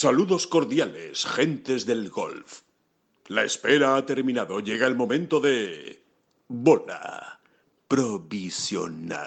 Saludos cordiales, gentes del golf. La espera ha terminado. Llega el momento de... Bola provisional.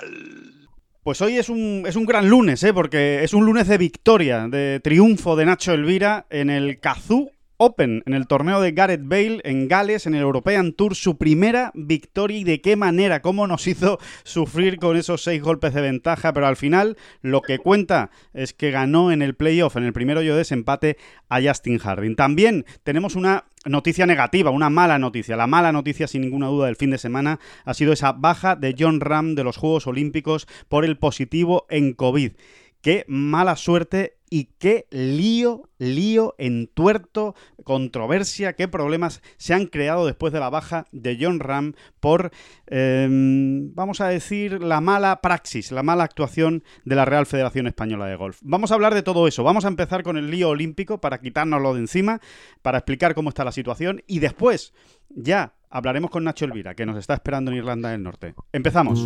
Pues hoy es un, es un gran lunes, ¿eh? porque es un lunes de victoria, de triunfo de Nacho Elvira en el Kazoo Open, en el torneo de Gareth Bale en Gales, en el European Tour, su primera victoria y de qué manera, cómo nos hizo sufrir con esos seis golpes de ventaja, pero al final lo que cuenta es que ganó en el playoff, en el primero yo desempate a Justin Harding. También tenemos una noticia negativa, una mala noticia. La mala noticia, sin ninguna duda, del fin de semana ha sido esa baja de John Ram de los Juegos Olímpicos por el positivo en COVID. Qué mala suerte y qué lío, lío, entuerto, controversia, qué problemas se han creado después de la baja de John Ram por, em, vamos a decir, la mala praxis, la mala actuación de la Real Federación Española de Golf. Vamos a hablar de todo eso. Vamos a empezar con el lío olímpico para quitárnoslo de encima, para explicar cómo está la situación y después ya hablaremos con Nacho Elvira, que nos está esperando en Irlanda del Norte. Empezamos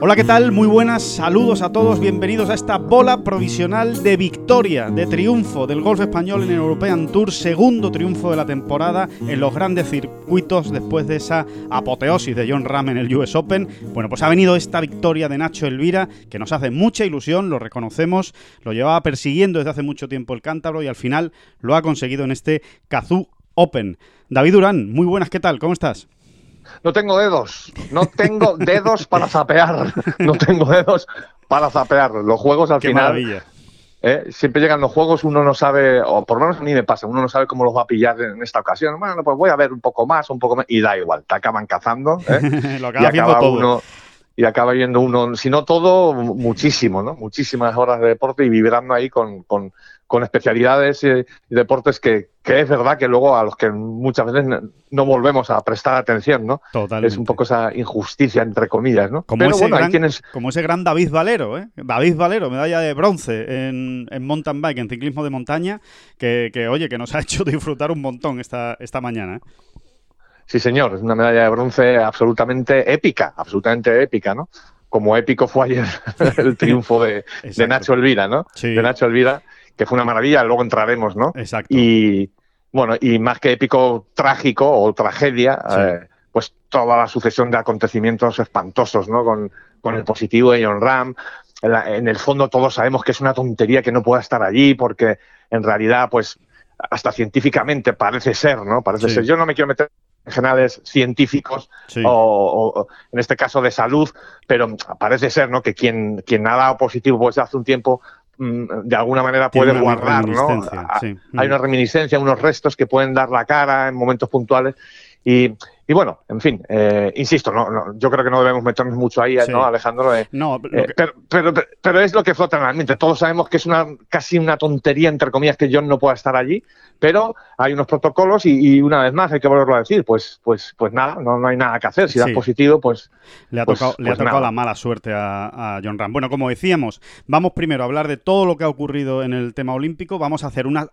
Hola, ¿qué tal? Muy buenas, saludos a todos, bienvenidos a esta bola provisional de victoria, de triunfo del golf español en el European Tour, segundo triunfo de la temporada en los grandes circuitos después de esa apoteosis de John Ram en el US Open. Bueno, pues ha venido esta victoria de Nacho Elvira, que nos hace mucha ilusión, lo reconocemos, lo llevaba persiguiendo desde hace mucho tiempo el cántabro y al final lo ha conseguido en este Kazoo Open. David Durán, muy buenas, ¿qué tal? ¿Cómo estás? No tengo dedos, no tengo dedos para zapear, no tengo dedos para zapear. Los juegos al Qué final... maravilla. ¿eh? Siempre llegan los juegos, uno no sabe, o por lo menos a mí me pasa, uno no sabe cómo los va a pillar en esta ocasión. Bueno, pues voy a ver un poco más, un poco más, y da igual, te acaban cazando. ¿eh? lo y acaba haciendo acaba todo. Y acaba yendo uno, si no todo, muchísimo, ¿no? Muchísimas horas de deporte y vibrando ahí con, con, con especialidades y, deportes que, que, es verdad que luego a los que muchas veces no, volvemos a prestar atención, ¿no? Totalmente. Es un poco esa injusticia, entre comillas, ¿no? Como, Pero ese bueno, gran, hay quienes... como ese gran David Valero, ¿eh? David Valero, medalla de bronce en, en mountain bike, en ciclismo de montaña, que, que, oye, que nos ha hecho disfrutar un montón esta, esta mañana. ¿eh? Sí, señor, es una medalla de bronce absolutamente épica, absolutamente épica, ¿no? Como épico fue ayer el triunfo de, de, Nacho Elvira, ¿no? Sí. De Nacho Elvira, que fue una maravilla, luego entraremos, ¿no? Exacto. Y bueno, y más que épico, trágico o tragedia, Sí. eh, pues toda la sucesión de acontecimientos espantosos, ¿no? Con, con el positivo de John Ram. En, la- en el fondo todos sabemos que es una tontería que no pueda estar allí porque en realidad, pues, hasta científicamente parece ser, ¿no? Parece Sí. ser. Yo no me quiero meter generales científicos Sí. o, en este caso de salud, pero parece ser, ¿no? Que quien, quien ha dado positivo pues hace un tiempo mm, de alguna manera puede guardar, ¿no? sí. Hay Mm. una reminiscencia, unos restos que pueden dar la cara en momentos puntuales y, y bueno, en fin, eh, insisto, no, no, yo creo que no debemos meternos mucho ahí, Sí. ¿no, Alejandro? Eh, No, eh, pero, pero, pero es lo que flota en la mente. Todos sabemos que es una casi una tontería, entre comillas, que John no pueda estar allí, pero hay unos protocolos y, y una vez más hay que volverlo a decir, pues, pues, pues nada, no, no hay nada que hacer. Si das Sí. positivo, pues Le ha Pues- tocado, le ha pues tocado la mala suerte a, a John Ram. Bueno, como decíamos, vamos primero a hablar de todo lo que ha ocurrido en el tema olímpico. Vamos a hacer una,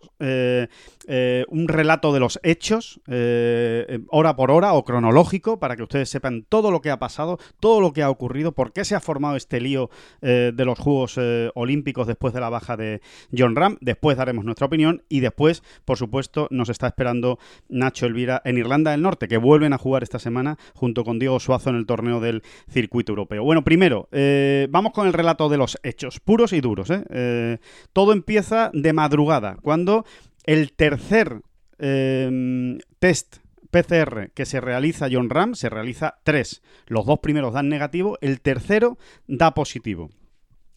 eh, eh, un relato de los hechos, eh, hora por hora o cronológico, para que ustedes sepan todo lo que ha pasado, todo lo que ha ocurrido, por qué se ha formado este lío eh, de los Juegos eh, Olímpicos después de la baja de John Ram. Después daremos nuestra opinión y después, por supuesto, nos está esperando Nacho Elvira en Irlanda del Norte, que vuelven a jugar esta semana junto con Diego Suazo en el torneo del circuito europeo. Bueno, primero, eh, vamos con el relato de los hechos, puros y duros. ¿eh? Eh, todo empieza de madrugada, cuando el tercer eh, test PCR que se realiza John Ram, se realiza tres. Los dos primeros dan negativo, el tercero da positivo.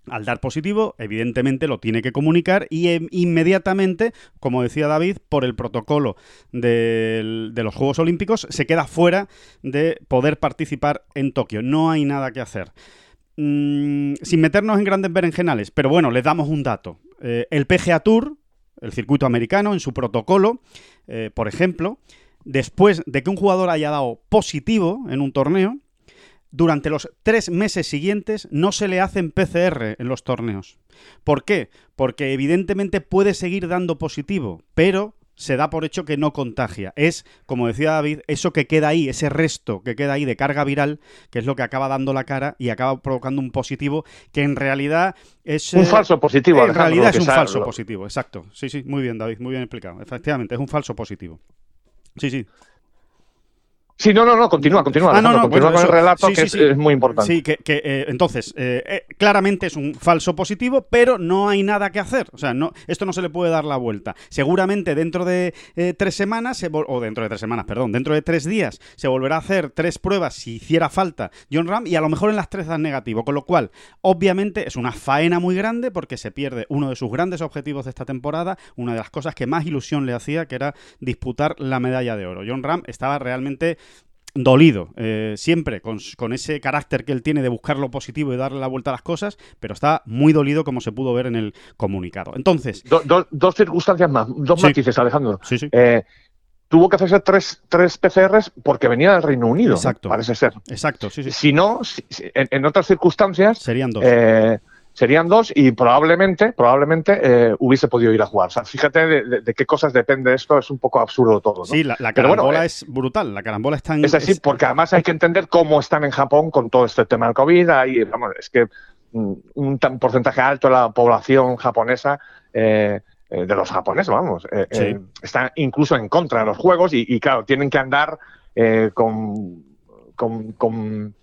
Al dar positivo, evidentemente lo tiene que comunicar y em, inmediatamente, como decía David, por el protocolo de los Juegos Olímpicos, se queda fuera de poder participar en Tokio. No hay nada que hacer. Mm, sin meternos en grandes berenjenales, pero bueno, les damos un dato. eh, el PGA Tour, el circuito americano, en su protocolo, eh, por ejemplo, después de que un jugador haya dado positivo en un torneo, durante los tres meses siguientes no se le hacen PCR en los torneos. ¿Por qué? Porque evidentemente puede seguir dando positivo, pero se da por hecho que no contagia. Es, como decía David, eso que queda ahí, ese resto que queda ahí de carga viral, que es lo que acaba dando la cara y acaba provocando un positivo que en realidad es... Un falso positivo. En realidad es un falso positivo, exacto. Sí, sí, muy bien, David, muy bien explicado. Efectivamente, es un falso positivo. Sí, sí. Sí, no, no, no, continúa, continúa. Ah, no, no, continúa bueno, con eso- el relato sí, que sí, es, muy importante. Sí, que, que, eh, entonces, eh, eh, claramente es un falso positivo, pero no hay nada que hacer. O sea, no, esto no se le puede dar la vuelta. Seguramente dentro de eh, tres semanas, se o dentro de tres semanas, perdón, dentro de tres días, se volverá a hacer tres pruebas si hiciera falta John Ram y a lo mejor en las tres dan negativo. Con lo cual, obviamente, es una faena muy grande porque se pierde uno de sus grandes objetivos de esta temporada, una de las cosas que más ilusión le hacía, que era disputar la medalla de oro. John Ram estaba realmente dolido, eh, siempre con, ese carácter que él tiene de buscar lo positivo y darle la vuelta a las cosas, pero está muy dolido como se pudo ver en el comunicado. Entonces, Do- do- dos circunstancias más, dos Sí. matices, Alejandro. sí, sí, Eh, tuvo que hacerse tres, tres PCRs porque venía del Reino Unido. Exacto. parece ser. exacto, sí, sí, Si no, si- en, en otras circunstancias, serían dos. eh, serían dos y probablemente, probablemente eh, hubiese podido ir a jugar. O sea, fíjate de, de- de qué cosas depende esto, es un poco absurdo todo. ¿no? sí, la, la pero bueno, carambola eh, es brutal, la carambola está en... Es así, es- porque además hay que entender cómo están en Japón con todo este tema del COVID. Ahí, vamos, es que mm, un tan porcentaje alto de la población japonesa, eh, eh, de los japoneses, vamos, eh, Sí. eh, está incluso en contra de los juegos y, y, claro, tienen que andar eh, con, con, con,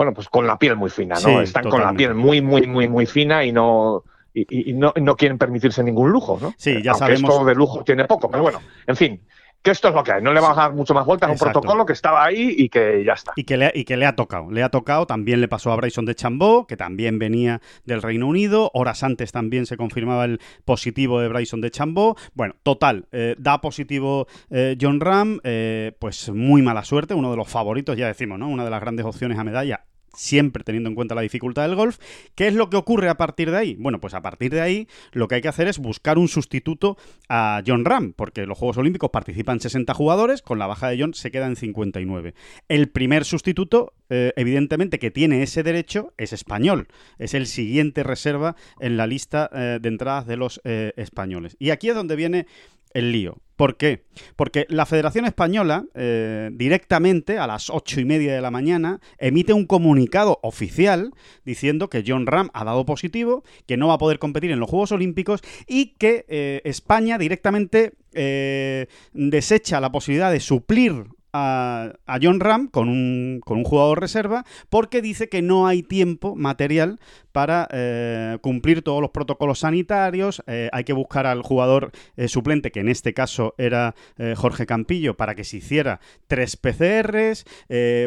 bueno, pues con la piel muy fina, ¿no? Sí, Están con la piel muy, muy, muy, muy fina y no. Y, y- no, no quieren permitirse ningún lujo, ¿no? Sí, ya Aunque sabemos- esto de lujo tiene poco, pero bueno, en fin, que esto es lo que hay. No le vamos a dar mucho más vueltas a un protocolo que estaba ahí y que ya está. Y que, le, y que le ha tocado. Le ha tocado, también le pasó a Bryson de Chambó, que también venía del Reino Unido. Horas antes también se confirmaba el positivo de Bryson de Chambó. Bueno, total, eh, da positivo eh, John Ram, eh, pues muy mala suerte, uno de los favoritos, ya decimos, ¿no? Una de las grandes opciones a medalla. Siempre teniendo en cuenta la dificultad del golf. ¿Qué es lo que ocurre a partir de ahí? Bueno, pues a partir de ahí lo que hay que hacer es buscar un sustituto a John Ram, porque los Juegos Olímpicos participan 60 jugadores, con la baja de John se queda en 59. El primer sustituto, eh, evidentemente, que tiene ese derecho es español. Es el siguiente reserva en la lista eh, de entradas de los eh, españoles. Y aquí es donde viene el lío. ¿Por qué? Porque la Federación Española, eh, directamente a las ocho y media de la mañana, emite un comunicado oficial diciendo que John Ram ha dado positivo, que no va a poder competir en los Juegos Olímpicos y que eh, España directamente eh, desecha la posibilidad de suplir a, a John Ram con un, con un jugador reserva porque dice que no hay tiempo material para eh, cumplir todos los protocolos sanitarios. eh, hay que buscar al jugador eh, suplente, que en este caso era Jorge Campillo, para que se hiciera tres PCRs.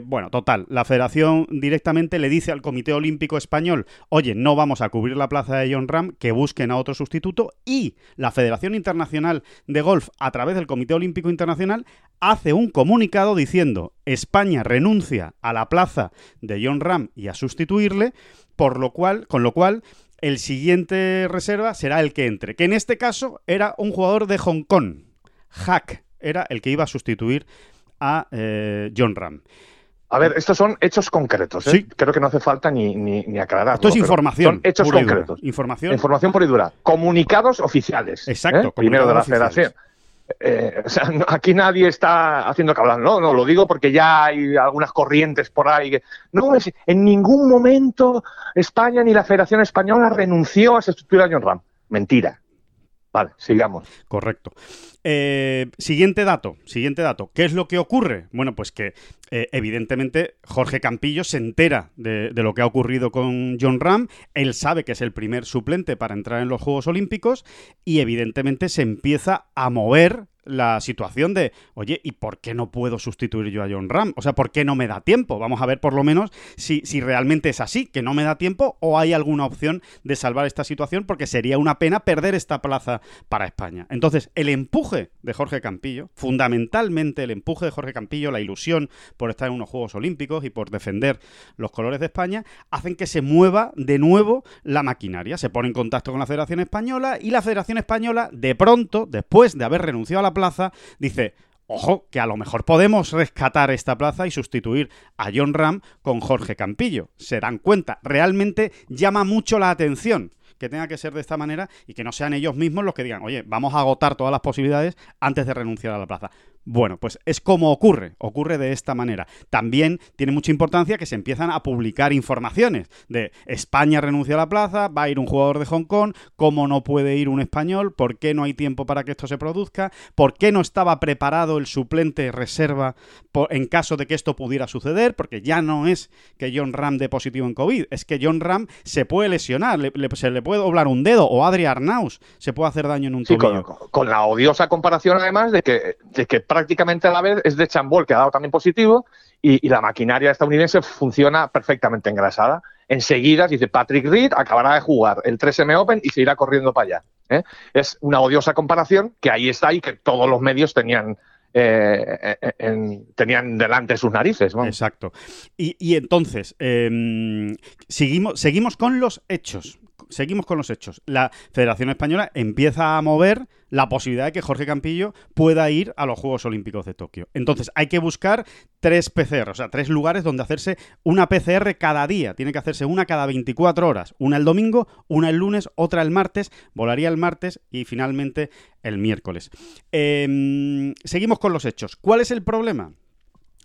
bueno, total, la federación directamente le dice al Comité Olímpico Español, oye, no vamos a cubrir la plaza de John Ram, que busquen a otro sustituto. Y la Federación Internacional de Golf, a través del Comité Olímpico Internacional, hace un comunicado diciendo España renuncia a la plaza de John Ram y a sustituirle, por lo cual, con lo cual el siguiente reserva será el que entre, que en este caso era un jugador de Hong Kong. Hack era el que iba a sustituir a eh, John Ram. A ver, estos son hechos concretos. ¿eh? Sí. Creo que no hace falta ni, ni, ni aclararlo. Esto es información. Son hechos concretos. Información. Información pura y dura. Comunicados oficiales. Exacto, ¿eh? Primero de la oficiales. federación. Eh, o sea, aquí nadie está haciendo que hablar. No, no, lo digo porque ya hay algunas corrientes por ahí. Que, no, es- en ningún momento España ni la Federación Española renunció a sustituir a John Ram. Mentira. Vale, sigamos. Correcto. Eh, siguiente dato, siguiente dato. ¿Qué es lo que ocurre? Bueno, pues que eh, evidentemente Jorge Campillo se entera de, de lo que ha ocurrido con John Ram. Él sabe que es el primer suplente para entrar en los Juegos Olímpicos y evidentemente se empieza a mover la situación de, oye, ¿y por qué no puedo sustituir yo a John Ram? O sea, ¿por qué no me da tiempo? Vamos a ver por lo menos si, si realmente es así, que no me da tiempo o hay alguna opción de salvar esta situación porque sería una pena perder esta plaza para España. Entonces, el empuje de Jorge Campillo, fundamentalmente el empuje de Jorge Campillo, la ilusión por estar en unos Juegos Olímpicos y por defender los colores de España, hacen que se mueva de nuevo la maquinaria. Se pone en contacto con la Federación Española y la Federación Española, de pronto, después de haber renunciado a la plaza, dice, Ojo, que a lo mejor podemos rescatar esta plaza y sustituir a John Ram con Jorge Campillo. Se dan cuenta, realmente llama mucho la atención que tenga que ser de esta manera y que no sean ellos mismos los que digan, oye, vamos a agotar todas las posibilidades antes de renunciar a la plaza. Bueno, pues es como ocurre, ocurre de esta manera. También tiene mucha importancia que se empiezan a publicar informaciones de España renuncia a la plaza, va a ir un jugador de Hong Kong, cómo no puede ir un español, por qué no hay tiempo para que esto se produzca, por qué no estaba preparado el suplente reserva en caso de que esto pudiera suceder, porque ya no es que John Ram dé positivo en COVID, es que John Ram se puede lesionar, se le puede doblar un dedo, o Adri Arnaus se puede hacer daño en un tobillo. Con, la odiosa comparación además de que, de que prácticamente a la vez es de Chambol, que ha dado también positivo, y, la maquinaria estadounidense funciona perfectamente engrasada. Enseguida, dice Patrick Reed, acabará de jugar el 3M Open y se irá corriendo para allá. ¿eh? Es una odiosa comparación que ahí está y que todos los medios tenían eh, tenían delante sus narices. Exacto. Y, entonces, em, seguimos, seguimos con los hechos seguimos con los hechos. La Federación Española empieza a mover la posibilidad de que Jorge Campillo pueda ir a los Juegos Olímpicos de Tokio. Entonces, hay que buscar tres PCR, o sea, tres lugares donde hacerse una PCR cada día. Tiene que hacerse una cada 24 horas. Una el domingo, una el lunes, otra el martes, volaría el martes y finalmente el miércoles. Em, seguimos con los hechos. ¿Cuál es el problema?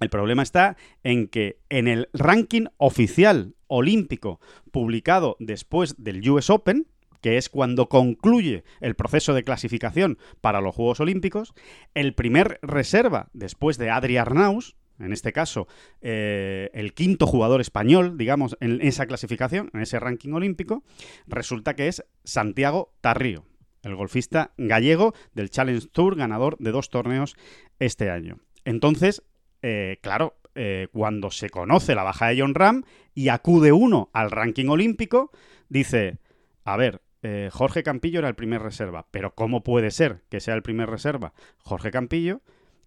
El problema está en que en el ranking oficial olímpico publicado después del US Open, que es cuando concluye el proceso de clasificación para los Juegos Olímpicos, el primer reserva después de Adri Arnaus, en este caso eh, el quinto jugador español, digamos, en esa clasificación, en ese ranking olímpico, resulta que es Santiago Tarrío, el golfista gallego del Challenge Tour, ganador de dos torneos este año. Entonces, eh, claro, eh, cuando se conoce la baja de John Ram y acude uno al ranking olímpico, dice, a ver, eh, Jorge Campillo era el primer reserva, pero ¿cómo puede ser que sea el primer reserva Jorge Campillo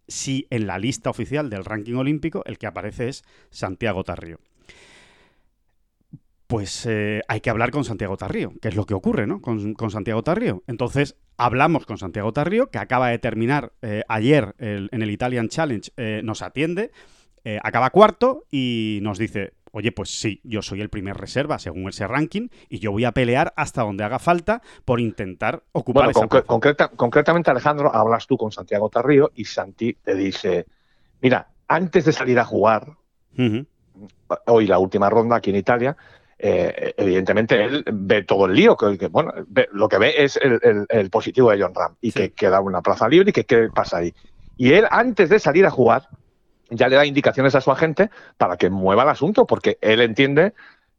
si en la lista oficial del ranking olímpico el que aparece es Santiago Tarrío? Pues hay que hablar con Santiago Tarrío, que es lo que ocurre, ¿no? Con, Santiago Tarrío. Entonces, hablamos con Santiago Tarrío, que acaba de terminar ayer en el Italian Challenge, nos atiende, eh, acaba cuarto y nos dice, oye, pues sí, yo soy el primer reserva según ese ranking y yo voy a pelear hasta donde haga falta por intentar ocupar esa concretamente, Alejandro, hablas tú con Santiago Tarrío y Santi te dice, mira, antes de salir a jugar, hoy la última ronda aquí en Italia, eh, evidentemente él ve todo el lío, que, bueno, lo que ve es el, positivo de John Ram y que queda una plaza libre y que qué pasa ahí. Y él, antes de salir a jugar, ya le da indicaciones a su agente para que mueva el asunto, porque él entiende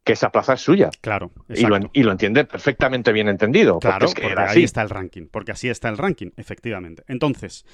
que esa plaza es suya. Claro. Y lo, y lo, entiende perfectamente bien entendido. Claro, porque, ahí está el ranking. Porque así está el ranking, efectivamente. Entonces,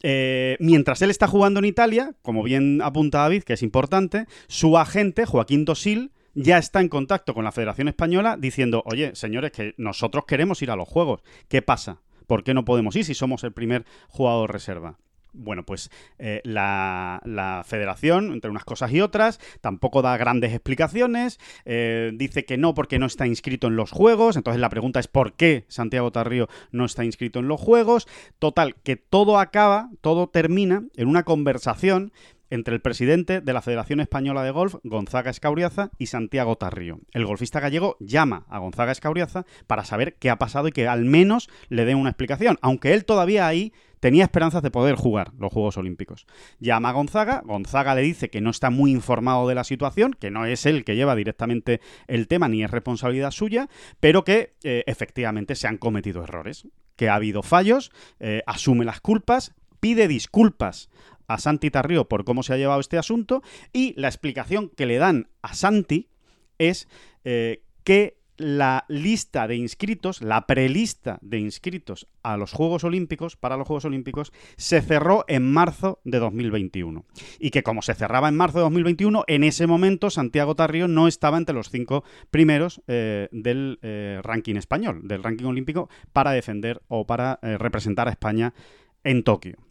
eh, mientras él está jugando en Italia, como bien apunta David, que es importante, su agente, Joaquín Tosil, ya está en contacto con la Federación Española diciendo, oye, señores, que nosotros queremos ir a los Juegos. ¿Qué pasa? ¿Por qué no podemos ir si somos el primer jugador reserva? Bueno, pues eh, la, federación, entre unas cosas y otras, tampoco da grandes explicaciones, eh, dice que no porque no está inscrito en los juegos, entonces la pregunta es ¿por qué Santiago Tarrío no está inscrito en los juegos? Total, que todo acaba, todo termina en una conversación entre el presidente de la Federación Española de Golf, Gonzaga Escauriaza, y Santiago Tarrío. El golfista gallego llama a Gonzaga Escauriaza para saber qué ha pasado y que al menos le dé una explicación, aunque él todavía ahí tenía esperanzas de poder jugar los Juegos Olímpicos. Llama a Gonzaga, Gonzaga le dice que no está muy informado de la situación, que no es él que lleva directamente el tema ni es responsabilidad suya, pero que eh, efectivamente se han cometido errores, que ha habido fallos, eh, asume las culpas, pide disculpas a Santi Tarrío por cómo se ha llevado este asunto y la explicación que le dan a Santi es eh, que la lista de inscritos, la prelista de inscritos a los Juegos Olímpicos, para los Juegos Olímpicos, se cerró en marzo de 2021. Y que como se cerraba en marzo de 2021, en ese momento Santiago Tarrio no estaba entre los cinco primeros eh, del eh, ranking español, del ranking olímpico, para defender o para representar a España en Tokio.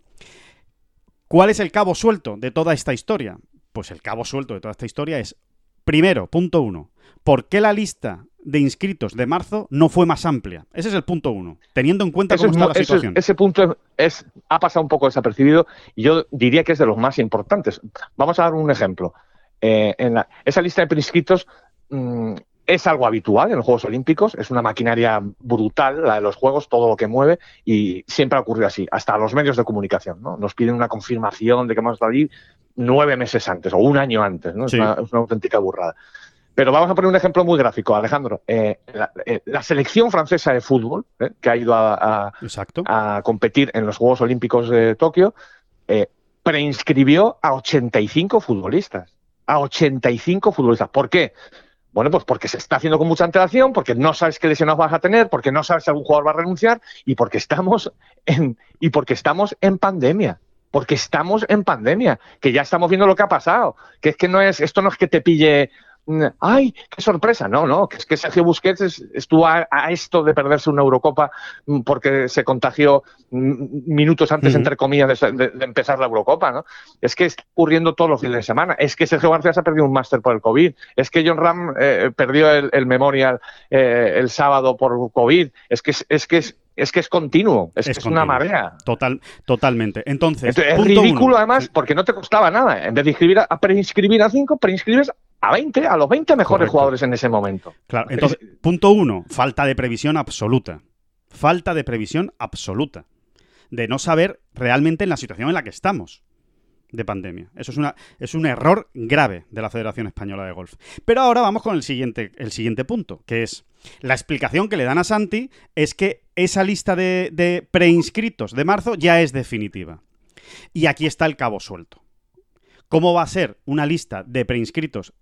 ¿Cuál es el cabo suelto de toda esta historia? Pues el cabo suelto de toda esta historia es, primero, punto uno, ¿por qué la lista de inscritos de marzo no fue más amplia? Ese es el punto uno, teniendo en cuenta cómo está la situación. ese punto es, ha pasado un poco desapercibido y yo diría que es de los más importantes. Vamos a dar un ejemplo. Eh, en esa lista de preinscritos mm, es algo habitual en los Juegos Olímpicos, es una maquinaria brutal la de los Juegos, todo lo que mueve, y siempre ha ocurrido así, hasta los medios de comunicación, ¿no? Nos piden una confirmación de que hemos estado allí nueve meses antes o un año antes, ¿no? Es, una, auténtica burrada. Pero vamos a poner un ejemplo muy gráfico, Alejandro. Eh, eh, la, selección francesa de fútbol, eh, que ha ido a, a, competir en los Juegos Olímpicos de Tokio, preinscribió a 85 futbolistas. A 85 futbolistas. ¿Por qué? Bueno, pues porque se está haciendo con mucha antelación, porque no sabes qué lesiones vas a tener, porque no sabes si algún jugador va a renunciar y porque estamos en, y porque estamos en pandemia. Porque estamos en pandemia, que ya estamos viendo lo que ha pasado. Que es que no es, esto no es que te pille ¡ay, qué sorpresa! No, no, que es que Sergio Busquets estuvo a, esto de perderse una Eurocopa mm, porque se contagió mm, minutos antes, entre comillas, de, empezar la Eurocopa, ¿no? Es que está ocurriendo todos los fines de semana. Es que Sergio García se ha perdido un máster por el COVID. Es que John Ram eh, perdió el, Memorial eh, el sábado por COVID. Es que es, que es es que es continuo, es, que es una marea. Total, totalmente. Entonces, es ridículo además porque no te costaba nada. En vez de inscribir a, preinscribir a 5, preinscribes a 20, a los 20 mejores jugadores en ese momento. Claro, entonces, punto uno, falta de previsión absoluta. Falta de previsión absoluta. De no saber realmente en la situación en la que estamos de pandemia. Eso es, una, es un error grave de la Federación Española de Golf. Pero ahora vamos con el siguiente, el siguiente punto, que es la explicación que le dan a Santi es que esa lista de, de preinscritos de marzo ya es definitiva. Y aquí está el cabo suelto. ¿Cómo va a ser una lista de preinscritos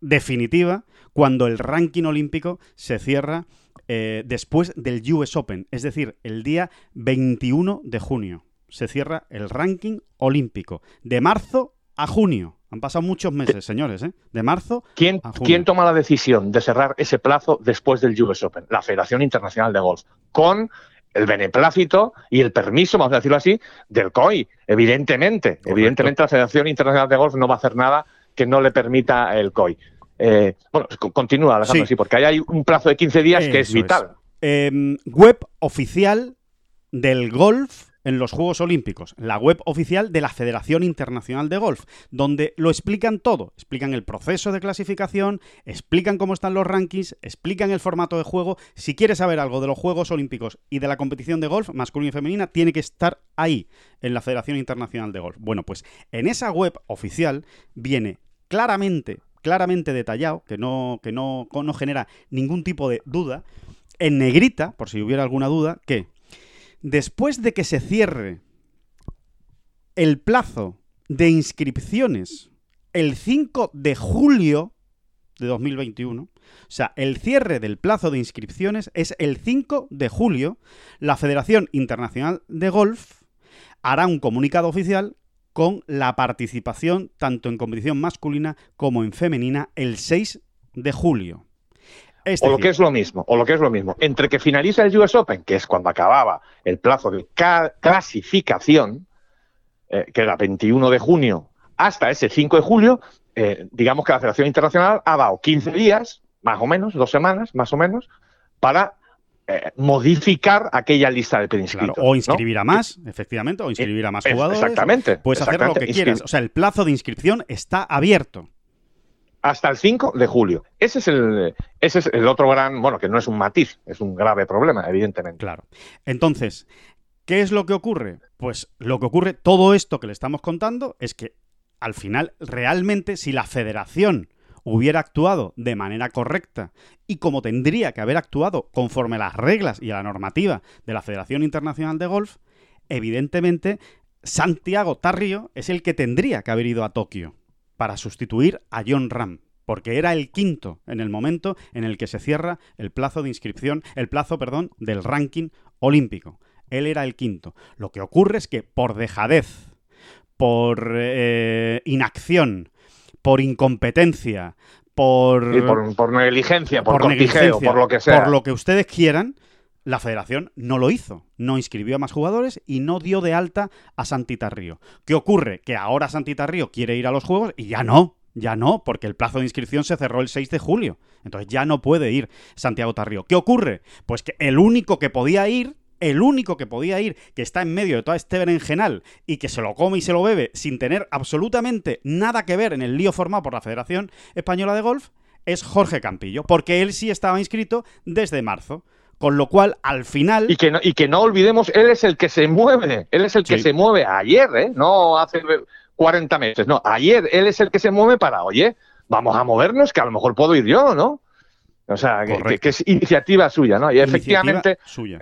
definitiva cuando el ranking olímpico se cierra eh, después del US Open, es decir, el día 21 de junio. Se cierra el ranking olímpico de marzo a junio. Han pasado muchos meses, señores, ¿eh? De marzo ¿Quién, a junio. ¿Quién toma la decisión de cerrar ese plazo después del US Open? La Federación Internacional de Golf, con el beneplácito y el permiso, vamos a decirlo así, del COI. Evidentemente, evidentemente la Federación Internacional de Golf no va a hacer nada que no le permita el COI. Eh, bueno, continúa, Alejandro, sí. porque ahí hay un plazo de 15 días que es vital. Em, web oficial del golf en los Juegos Olímpicos, la web oficial de la Federación Internacional de Golf, donde lo explican todo, explican el proceso de clasificación, explican cómo están los rankings, explican el formato de juego. Si quieres saber algo de los Juegos Olímpicos y de la competición de golf masculina y femenina, tiene que estar ahí, en la Federación Internacional de Golf. Bueno, pues en esa web oficial viene claramente, claramente detallado, que no, que no, no genera ningún tipo de duda, en negrita, por si hubiera alguna duda, que después de que se cierre el plazo de inscripciones el 5 de julio de 2021, o sea, el cierre del plazo de inscripciones es el 5 de julio, la Federación Internacional de Golf hará un comunicado oficial con la participación tanto en competición masculina como en femenina el 6 de julio. o lo que es lo mismo, o lo que es lo mismo, entre que finaliza el US Open, que es cuando acababa el plazo de clasificación, eh, que era 21 de junio, hasta ese 5 de julio, eh, digamos que la Federación Internacional ha dado 15 días, más o menos, dos semanas, más o menos, para eh, modificar aquella lista de preinscritos. o inscribir a más, efectivamente, o inscribir a más jugadores. Exactamente. Puedes hacer lo que quieras. O sea, el plazo de inscripción está abierto. Hasta el 5 de julio. Ese es el, ese es el otro gran, bueno, que no es un matiz, es un grave problema, evidentemente. Claro. Entonces, ¿qué es lo que ocurre? Pues lo que ocurre, todo esto que le estamos contando, es que al final, realmente, si la federación hubiera actuado de manera correcta y como tendría que haber actuado conforme a las reglas y a la normativa de la Federación Internacional de Golf, evidentemente Santiago Tarrio es el que tendría que haber ido a Tokio para sustituir a John Ram. porque era el quinto en el momento en el que se cierra el plazo de inscripción, el plazo, perdón, del ranking olímpico. Él era el quinto. Lo que ocurre es que por dejadez, por eh, inacción, por incompetencia, por, por, por negligencia, por, por negligencia, por lo que sea. por lo que ustedes quieran, la federación no lo hizo. No inscribió a más jugadores y no dio de alta a Santita Río. ¿Qué ocurre? Que ahora Santita Río quiere ir a los Juegos y ya no. Ya no, porque el plazo de inscripción se cerró el 6 de julio. Entonces ya no puede ir Santiago Tarrío. ¿Qué ocurre? Pues que el único que podía ir, el único que podía ir, que está en medio de toda este berenjenal y que se lo come y se lo bebe sin tener absolutamente nada que ver en el lío formado por la Federación Española de Golf, es Jorge Campillo, porque él sí estaba inscrito desde marzo. Con lo cual, al final. Y que, no, y que no olvidemos, él es el que se mueve, él es el que se mueve ayer, ¿eh? no hace 40 meses, no, ayer él es el que se mueve para, oye, vamos a movernos, que a lo mejor puedo ir yo, ¿no? O sea, que, es iniciativa suya, ¿no? Y iniciativa efectivamente, Suya.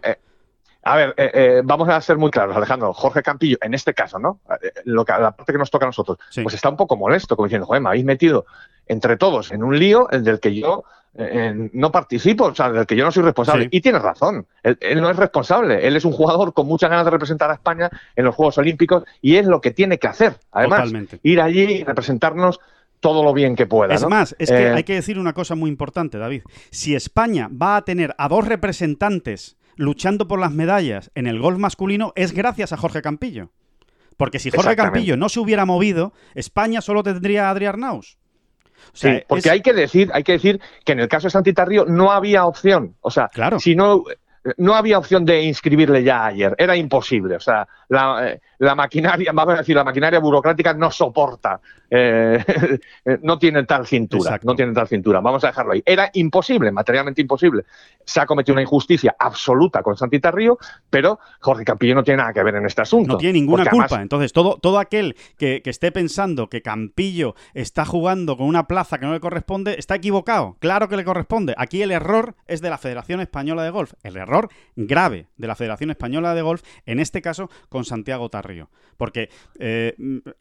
A ver, eh, eh, vamos a ser muy claros, Alejandro. Jorge Campillo, en este caso, ¿no? Eh, Lo que, la parte que nos toca a nosotros, Sí. pues está un poco molesto, como diciendo, joder, me habéis metido entre todos en un lío el del que yo eh, eh, no participo, o sea, del que yo no soy responsable. Sí. Y tienes razón, él, él no es responsable, él es un jugador con muchas ganas de representar a España en los Juegos Olímpicos y es lo que tiene que hacer. Además, Totalmente. ir allí y representarnos todo lo bien que pueda. Es ¿no? más, es que Eh, hay que decir una cosa muy importante, David. Si España va a tener a dos representantes luchando por las medallas en el golf masculino, es gracias a Jorge Campillo. Porque si Jorge. Campillo no se hubiera movido, España solo tendría a Adrián Naus. O sea, Sí, porque es- hay que decir, hay que decir que en el caso de Santita Río no había opción. O sea, Claro. si no, no había opción de inscribirle ya ayer. Era imposible. O sea, la, eh, la maquinaria, vamos a decir, la maquinaria burocrática no soporta, eh, no tiene tal cintura. Exacto. No tiene tal cintura. Vamos a dejarlo ahí. Era imposible, materialmente imposible. Se ha cometido una injusticia absoluta con Santita Río, pero Jorge Campillo no tiene nada que ver en este asunto. No tiene ninguna culpa. además- Entonces, todo, todo aquel que, que esté pensando que Campillo está jugando con una plaza que no le corresponde, está equivocado. Claro que le corresponde. Aquí el error es de la Federación Española de Golf. El error grave de la Federación Española de Golf, en este caso con Santiago Tarrío. Porque eh,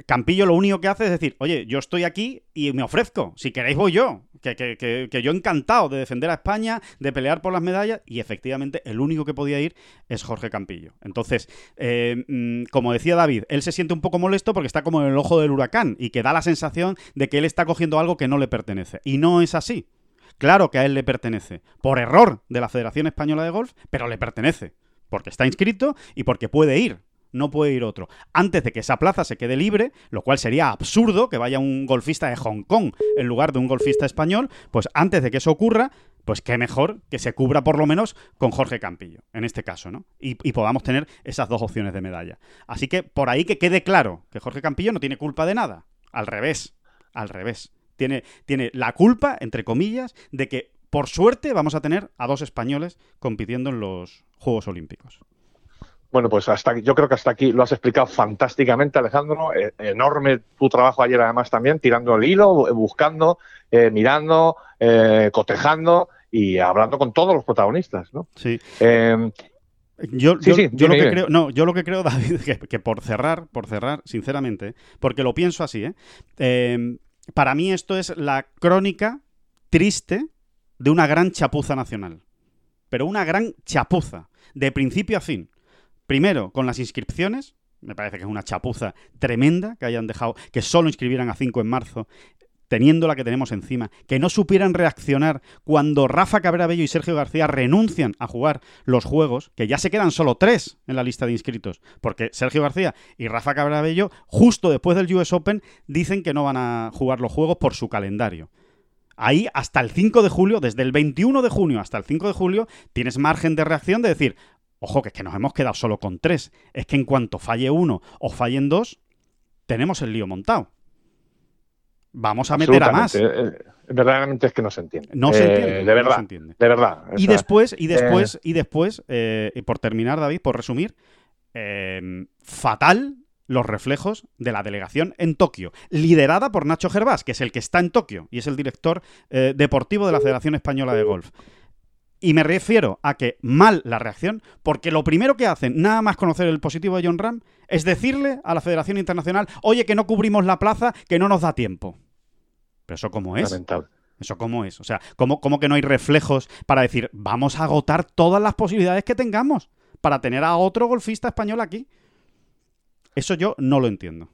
Campillo lo único que hace es decir, oye, yo estoy aquí y me ofrezco. Si queréis voy yo. Que, que- que- que yo encantado de defender a España, de pelear por las medallas. Y efectivamente, el único que podía ir es Jorge Campillo. Entonces, eh, mm, como decía David, él se siente un poco molesto porque está como en el ojo del huracán y que da la sensación de que él está cogiendo algo que no le pertenece. Y no es así. Claro que a él le pertenece, por error de la Federación Española de Golf, pero le pertenece, porque está inscrito y porque puede ir, no puede ir otro. Antes de que esa plaza se quede libre, lo cual sería absurdo que vaya un golfista de Hong Kong en lugar de un golfista español, pues antes de que eso ocurra, pues qué mejor que se cubra por lo menos con Jorge Campillo, en este caso, ¿no? Y, podamos tener esas dos opciones de medalla. Así que por ahí que quede claro que Jorge Campillo no tiene culpa de nada. Al revés, al revés. Tiene, tiene la culpa, entre comillas, de que por suerte vamos a tener a dos españoles compitiendo en los Juegos Olímpicos. Bueno, pues hasta aquí- yo creo que hasta aquí lo has explicado fantásticamente, Alejandro. Eh, enorme tu trabajo ayer, además, también, tirando el hilo, bu- buscando, eh, mirando, eh, cotejando y hablando con todos los protagonistas, ¿no? Sí. Eh, Yo, Sí, yo- sí, yo lo que creo, no, yo lo que creo, David, que, que por cerrar, por cerrar, sinceramente, porque lo pienso así, ¿eh? Eh, para mí esto es la crónica triste de una gran chapuza nacional. Pero una gran chapuza, de principio a fin. Primero, con las inscripciones, me parece que es una chapuza tremenda que hayan dejado, que solo inscribieran a 5 en marzo, teniendo la que tenemos encima, que no supieran reaccionar cuando Rafa Cabrera Bello y Sergio García renuncian a jugar los juegos, que ya se quedan solo tres en la lista de inscritos, porque Sergio García y Rafa Cabrera Bello, justo después del US Open, dicen que no van a jugar los juegos por su calendario. Ahí hasta el 5 de julio, desde el 21 de junio hasta el 5 de julio, tienes margen de reacción de decir, ojo, que es que nos hemos quedado solo con tres. Es que en cuanto falle uno o fallen dos, tenemos el lío montado. Vamos a meter a más. absolutamente, eh, verdaderamente es que no se entiende. No se Eh, entiende. De no verdad, se entiende. de verdad. O Y sea, después, y después, y después, eh, y por terminar, David, por resumir, eh, fatal los reflejos de la delegación en Tokio, liderada por Nacho Gervás, que es el que está en Tokio y es el director eh, deportivo de la Federación Española de Golf. Y me refiero a que mal la reacción, porque lo primero que hacen, nada más conocer el positivo de John Ram, es decirle a la Federación Internacional, oye, que no cubrimos la plaza, que no nos da tiempo. Pero eso cómo es. lamentable. ¿Eso cómo es? O sea, ¿cómo, ¿cómo que no hay reflejos para decir, vamos a agotar todas las posibilidades que tengamos para tener a otro golfista español aquí? Eso yo no lo entiendo.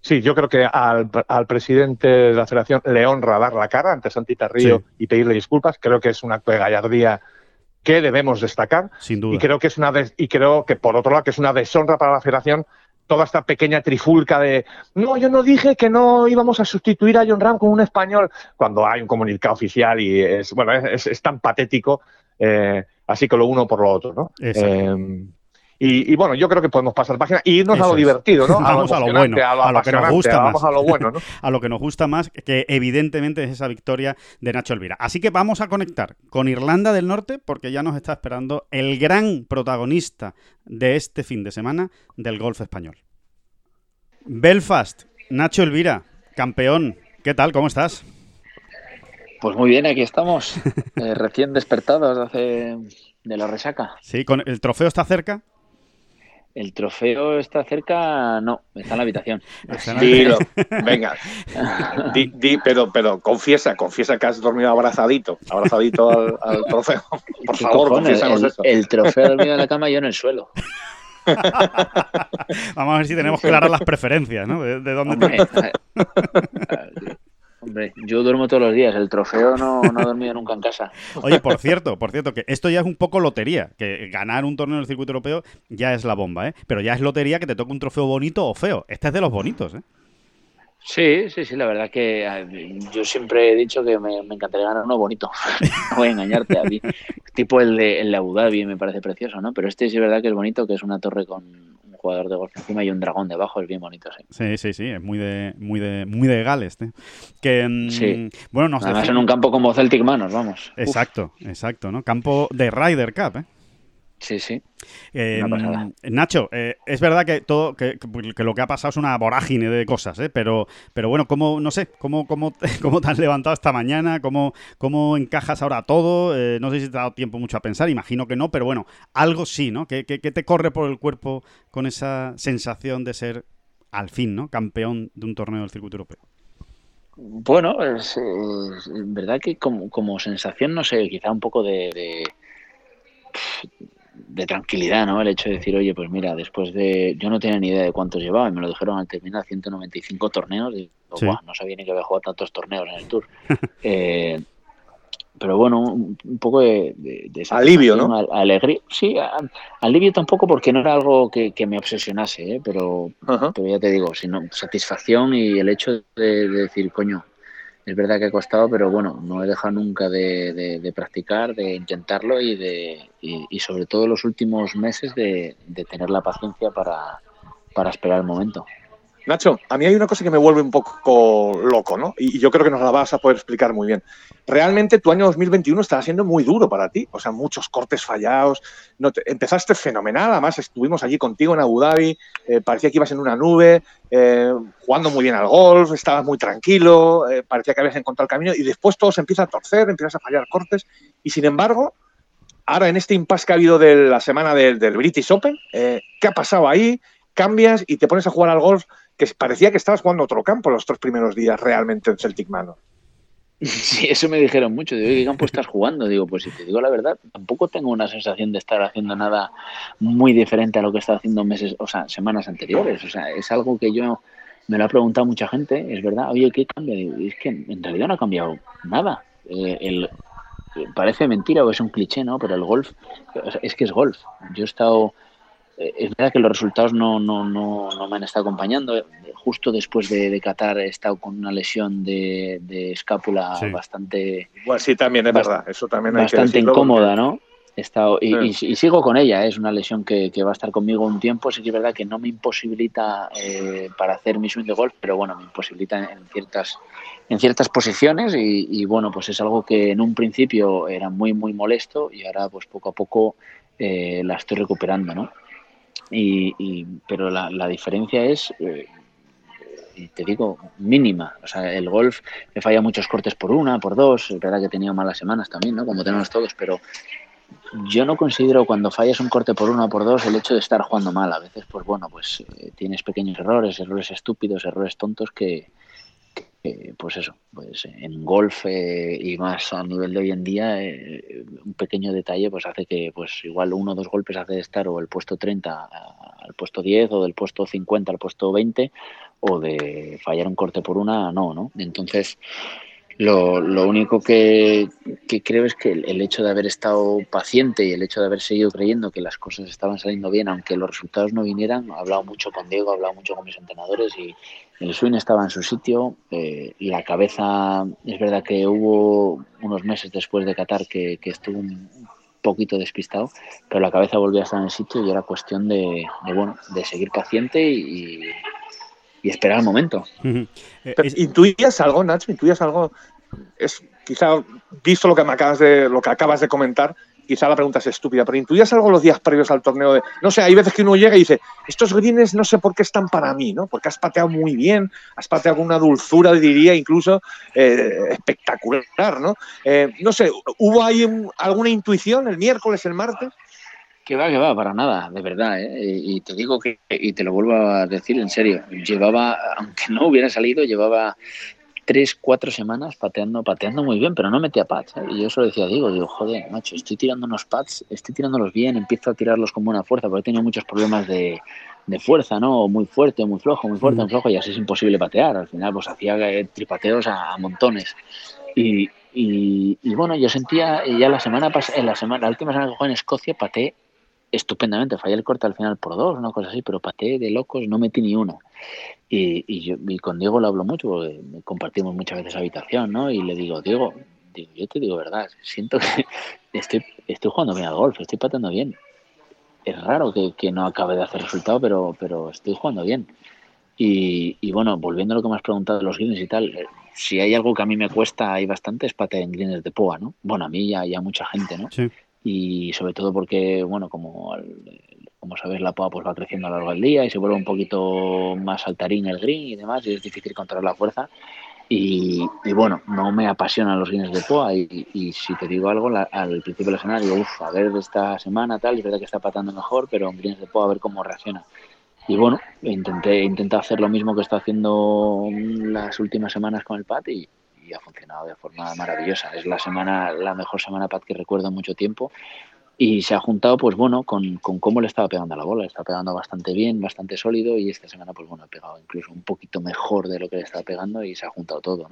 Sí, yo creo que al, presidente de la federación le honra dar la cara ante Santita Río y pedirle disculpas. Creo que es un acto de gallardía que debemos destacar. Sin duda. Y creo que es una y creo que por otro lado que es una deshonra para la federación toda esta pequeña trifulca de no, yo no dije que no íbamos a sustituir a John Ram con un español, cuando hay un comunicado oficial y es bueno, es, tan patético, eh, así que lo uno por lo otro, ¿no? Eh, y, bueno, yo creo que podemos pasar página y irnos a lo divertido, ¿no? Vamos a lo, bueno, a lo, que nos gusta más. A lo bueno, ¿no? a lo que nos gusta más, que evidentemente es esa victoria de Nacho Elvira. Así que vamos a conectar con Irlanda del Norte porque ya nos está esperando el gran protagonista de este fin de semana del golf español. Belfast, Nacho Elvira, campeón. ¿Qué tal? ¿Cómo estás? Pues muy bien, aquí estamos, eh, recién despertados de, de la resaca. Sí, ¿con ¿el trofeo está cerca? El trofeo está cerca, no, está en la habitación. Dilo, venga. Di, pero, pero confiesa, confiesa que has dormido abrazadito, abrazadito al, trofeo. Por favor, confiésanos el, eso. El trofeo dormido en la cama y yo en el suelo. Vamos a ver si tenemos claras las preferencias, ¿no? De, dónde Hombre, yo duermo todos los días, el trofeo no, no he dormido nunca en casa. Oye, por cierto, por cierto, que esto ya es un poco lotería, que ganar un torneo del circuito europeo ya es la bomba, ¿eh? Pero ya es lotería que te toque un trofeo bonito o feo. Este es de los bonitos, ¿eh? Sí, sí, sí, la verdad que yo siempre he dicho que me, encantaría ganar uno bonito. no voy a engañarte a mí. Tipo el de, el de Abu Dhabi me parece precioso, ¿no? Pero este sí es verdad que es bonito, que es una torre con jugador de golf encima y un dragón debajo, es bien bonito, sí. Sí, sí, sí, es muy de, muy de, muy de Gales. Que, mm, sí. Bueno, nos Además en un campo como Celtic Manos, vamos. Exacto, exacto, ¿no? Campo de Ryder Cup, ¿eh? Sí, sí. Eh, Nacho, eh, es verdad que todo que, lo que ha pasado es una vorágine de cosas, ¿eh? pero, pero bueno, ¿cómo, no sé, cómo, cómo, cómo te has levantado esta mañana? ¿Cómo, cómo encajas ahora todo? Eh, no sé si te ha dado tiempo mucho a pensar, imagino que no, pero bueno, algo sí, ¿no? ¿Qué, te corre por el cuerpo con esa sensación de ser, al fin, ¿no? Campeón de un torneo del circuito europeo. Bueno, es, verdad que como, como, sensación, no sé, quizá un poco de de tranquilidad, ¿no? El hecho de decir, oye, pues mira, después de. Yo no tenía ni idea de cuántos llevaba y me lo dijeron al terminar 195 torneos. Y no sabía ni que había jugado tantos torneos en el Tour. eh, pero bueno, un, poco de, alivio, ¿no? alegría. Sí, alivio tampoco porque no era algo que, me obsesionase, ¿eh? pero, pero, ya te digo, sino satisfacción y el hecho de, decir, coño, es verdad que ha costado, pero bueno, no he dejado nunca de, practicar, de intentarlo y, de, y, sobre todo los últimos meses de, tener la paciencia para, para esperar el momento. Nacho, a mí hay una cosa que me vuelve un poco loco, ¿no? Y yo creo que nos la vas a poder explicar muy bien. Realmente tu año 2021 estaba siendo muy duro para ti, o sea, muchos cortes fallados. Empezaste fenomenal, además estuvimos allí contigo en Abu Dhabi, eh, parecía que ibas en una nube, eh, jugando muy bien al golf, estabas muy tranquilo, eh, parecía que habías encontrado el camino y después todo se empieza a torcer, empiezas a fallar cortes y sin embargo, ahora en este impasse que ha habido de la semana del British Open, ¿qué ha pasado ahí? Cambias y te pones a jugar al golf que parecía que estabas jugando otro campo los tres primeros días realmente en Celtic Manor. Sí, eso me dijeron mucho. Digo, ¿qué campo estás jugando? Digo, pues si te digo la verdad, tampoco tengo una sensación de estar haciendo nada muy diferente a lo que he estado haciendo meses, o sea, semanas anteriores. O sea, es algo que yo me lo ha preguntado mucha gente, es verdad. Oye, ¿qué cambia? Es que en realidad no ha cambiado nada. Eh, el, parece mentira o es un cliché, ¿no? Pero el golf, es que es golf. Yo he estado es verdad que los resultados no, no, no, no, me han estado acompañando. Justo después de, Qatar he estado con una lesión de, escápula bastante. Bueno, sí, también es verdad. Eso también Bastante incómoda, ¿no? He estado, y, sigo con ella, ¿eh? es una lesión que, va a estar conmigo un tiempo. Sí que es verdad que no me imposibilita eh, para hacer mi swing de golf, pero bueno, me imposibilita en ciertas, en ciertas posiciones. Y, y, bueno, pues es algo que en un principio era muy, muy molesto y ahora, pues poco a poco la estoy recuperando, ¿no? Y, pero la, la, diferencia es, eh, te digo, mínima. O sea, el golf me falla muchos cortes por una, por dos. Es verdad que he tenido malas semanas también, ¿no? Como tenemos todos, pero yo no considero cuando fallas un corte por una o por dos el hecho de estar jugando mal. A veces, pues bueno, pues eh, tienes pequeños errores, errores estúpidos, errores tontos que, pues eso, pues en golf eh, y más a nivel de hoy en día, eh, un pequeño detalle pues hace que pues igual uno o dos golpes hace de estar o el puesto 30 al puesto 10 o del puesto 50 al puesto 20 o de fallar un corte por una, no, ¿no? Entonces, lo, lo único que, creo es que el, hecho de haber estado paciente y el hecho de haber seguido creyendo que las cosas estaban saliendo bien, aunque los resultados no vinieran, he hablado mucho con Diego, he hablado mucho con mis entrenadores y el swing estaba en su sitio. Eh, la cabeza, es verdad que hubo unos meses después de Qatar que, que estuvo un poquito despistado, pero la cabeza volvió a estar en el sitio y era cuestión de, bueno, de seguir paciente y, y esperar el momento. Eh, ¿Intuías algo, Nacho? ¿Intuías algo? Es quizá, visto lo que me acabas de, lo que acabas de comentar, quizá la pregunta es estúpida, pero ¿intuías algo los días previos al torneo de, no sé, hay veces que uno llega y dice, estos greens no sé por qué están para mí, ¿no? Porque has pateado muy bien, has pateado con una dulzura, diría, incluso eh, espectacular, ¿no? Eh, no sé, ¿hubo ahí alguna intuición el miércoles, el martes? Que va, que va, para nada, de verdad. ¿eh? Y te digo que, y te lo vuelvo a decir en serio, llevaba, aunque no hubiera salido, llevaba tres, cuatro semanas pateando, pateando muy bien, pero no metía pads. ¿eh? Y yo solo decía, digo, digo, joder, macho, estoy tirando unos pads, estoy tirándolos bien, empiezo a tirarlos con buena fuerza, porque he tenido muchos problemas de, de fuerza, ¿no? Muy fuerte, muy flojo, muy fuerte, muy flojo, y así es imposible patear. Al final, pues hacía eh, tripateos a, montones. Y, y, y, bueno, yo sentía ya la semana pasada, en la semana, la última semana que jugué en Escocia, pateé estupendamente. Fallé el corte al final por dos, una cosa así, pero pateé de locos, no metí ni uno. Y, y, yo, y con Diego lo hablo mucho, porque compartimos muchas veces habitación, ¿no? Y le digo, Diego, digo, yo te digo verdad, siento que estoy, estoy jugando bien al golf, estoy pateando bien. Es raro que, que no acabe de hacer resultado, pero, pero estoy jugando bien. Y, y, bueno, volviendo a lo que me has preguntado de los greens y tal, eh, si hay algo que a mí me cuesta, hay bastante, es patear en greens de poa, ¿no? Bueno, a mí y a, mucha gente, ¿no? Sí y sobre todo porque, bueno, como, como sabes, la poa pues va creciendo a lo largo del día y se vuelve un poquito más saltarín el green y demás, y es difícil controlar la fuerza. Y, bueno, no me apasionan los greens de poa y, y si te digo algo, al principio de la semana digo, uff, a ver esta semana tal, es verdad que está patando mejor, pero en greens de poa a ver cómo reacciona. Y bueno, intenté, intenté hacer lo mismo que está haciendo las últimas semanas con el pat y, ha funcionado de forma maravillosa. Es la semana, la mejor semana Pat que recuerdo mucho tiempo y se ha juntado, pues bueno, con, con cómo le estaba pegando a la bola. Le estaba pegando bastante bien, bastante sólido y esta semana, pues bueno, ha pegado incluso un poquito mejor de lo que le estaba pegando y se ha juntado todo.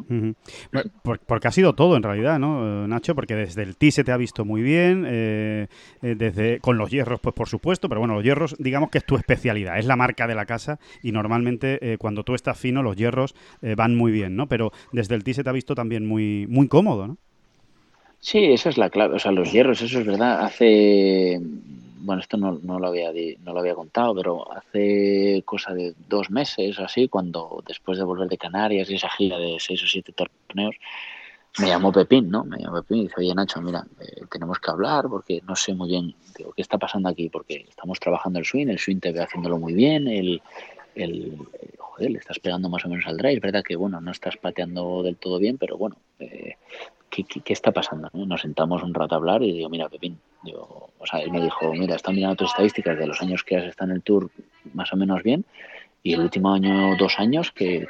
Porque ha sido todo en realidad, ¿no, Nacho? Porque desde el tee se te ha visto muy bien, eh, eh, desde con los hierros, pues por supuesto, pero bueno, los hierros, digamos que es tu especialidad, es la marca de la casa y normalmente eh, cuando tú estás fino, los hierros van muy bien, ¿no? Pero desde el tee se te ha visto también muy, muy cómodo, ¿no? Sí, esa es la clave. O sea, los hierros, eso es verdad. Hace, bueno, esto no, no, lo había, no lo había contado, pero hace cosa de dos meses o así, cuando después de volver de Canarias y esa gira de seis o siete torneos, me llamó Pepín, ¿no? Me llamó Pepín y dice, oye Nacho, mira, eh, tenemos que hablar porque no sé muy bien qué está pasando aquí, porque estamos trabajando el swing, el swing te ve haciéndolo muy bien, el, el, joder, le estás pegando más o menos al drive, verdad que, bueno, no estás pateando del todo bien, pero bueno, eh, ¿qué, qué, está pasando? Nos sentamos un rato a hablar y digo, mira, Pepín, digo, o sea, él me dijo, mira, están mirando tus estadísticas de los años que has estado en el Tour más o menos bien y el último año, dos años, que,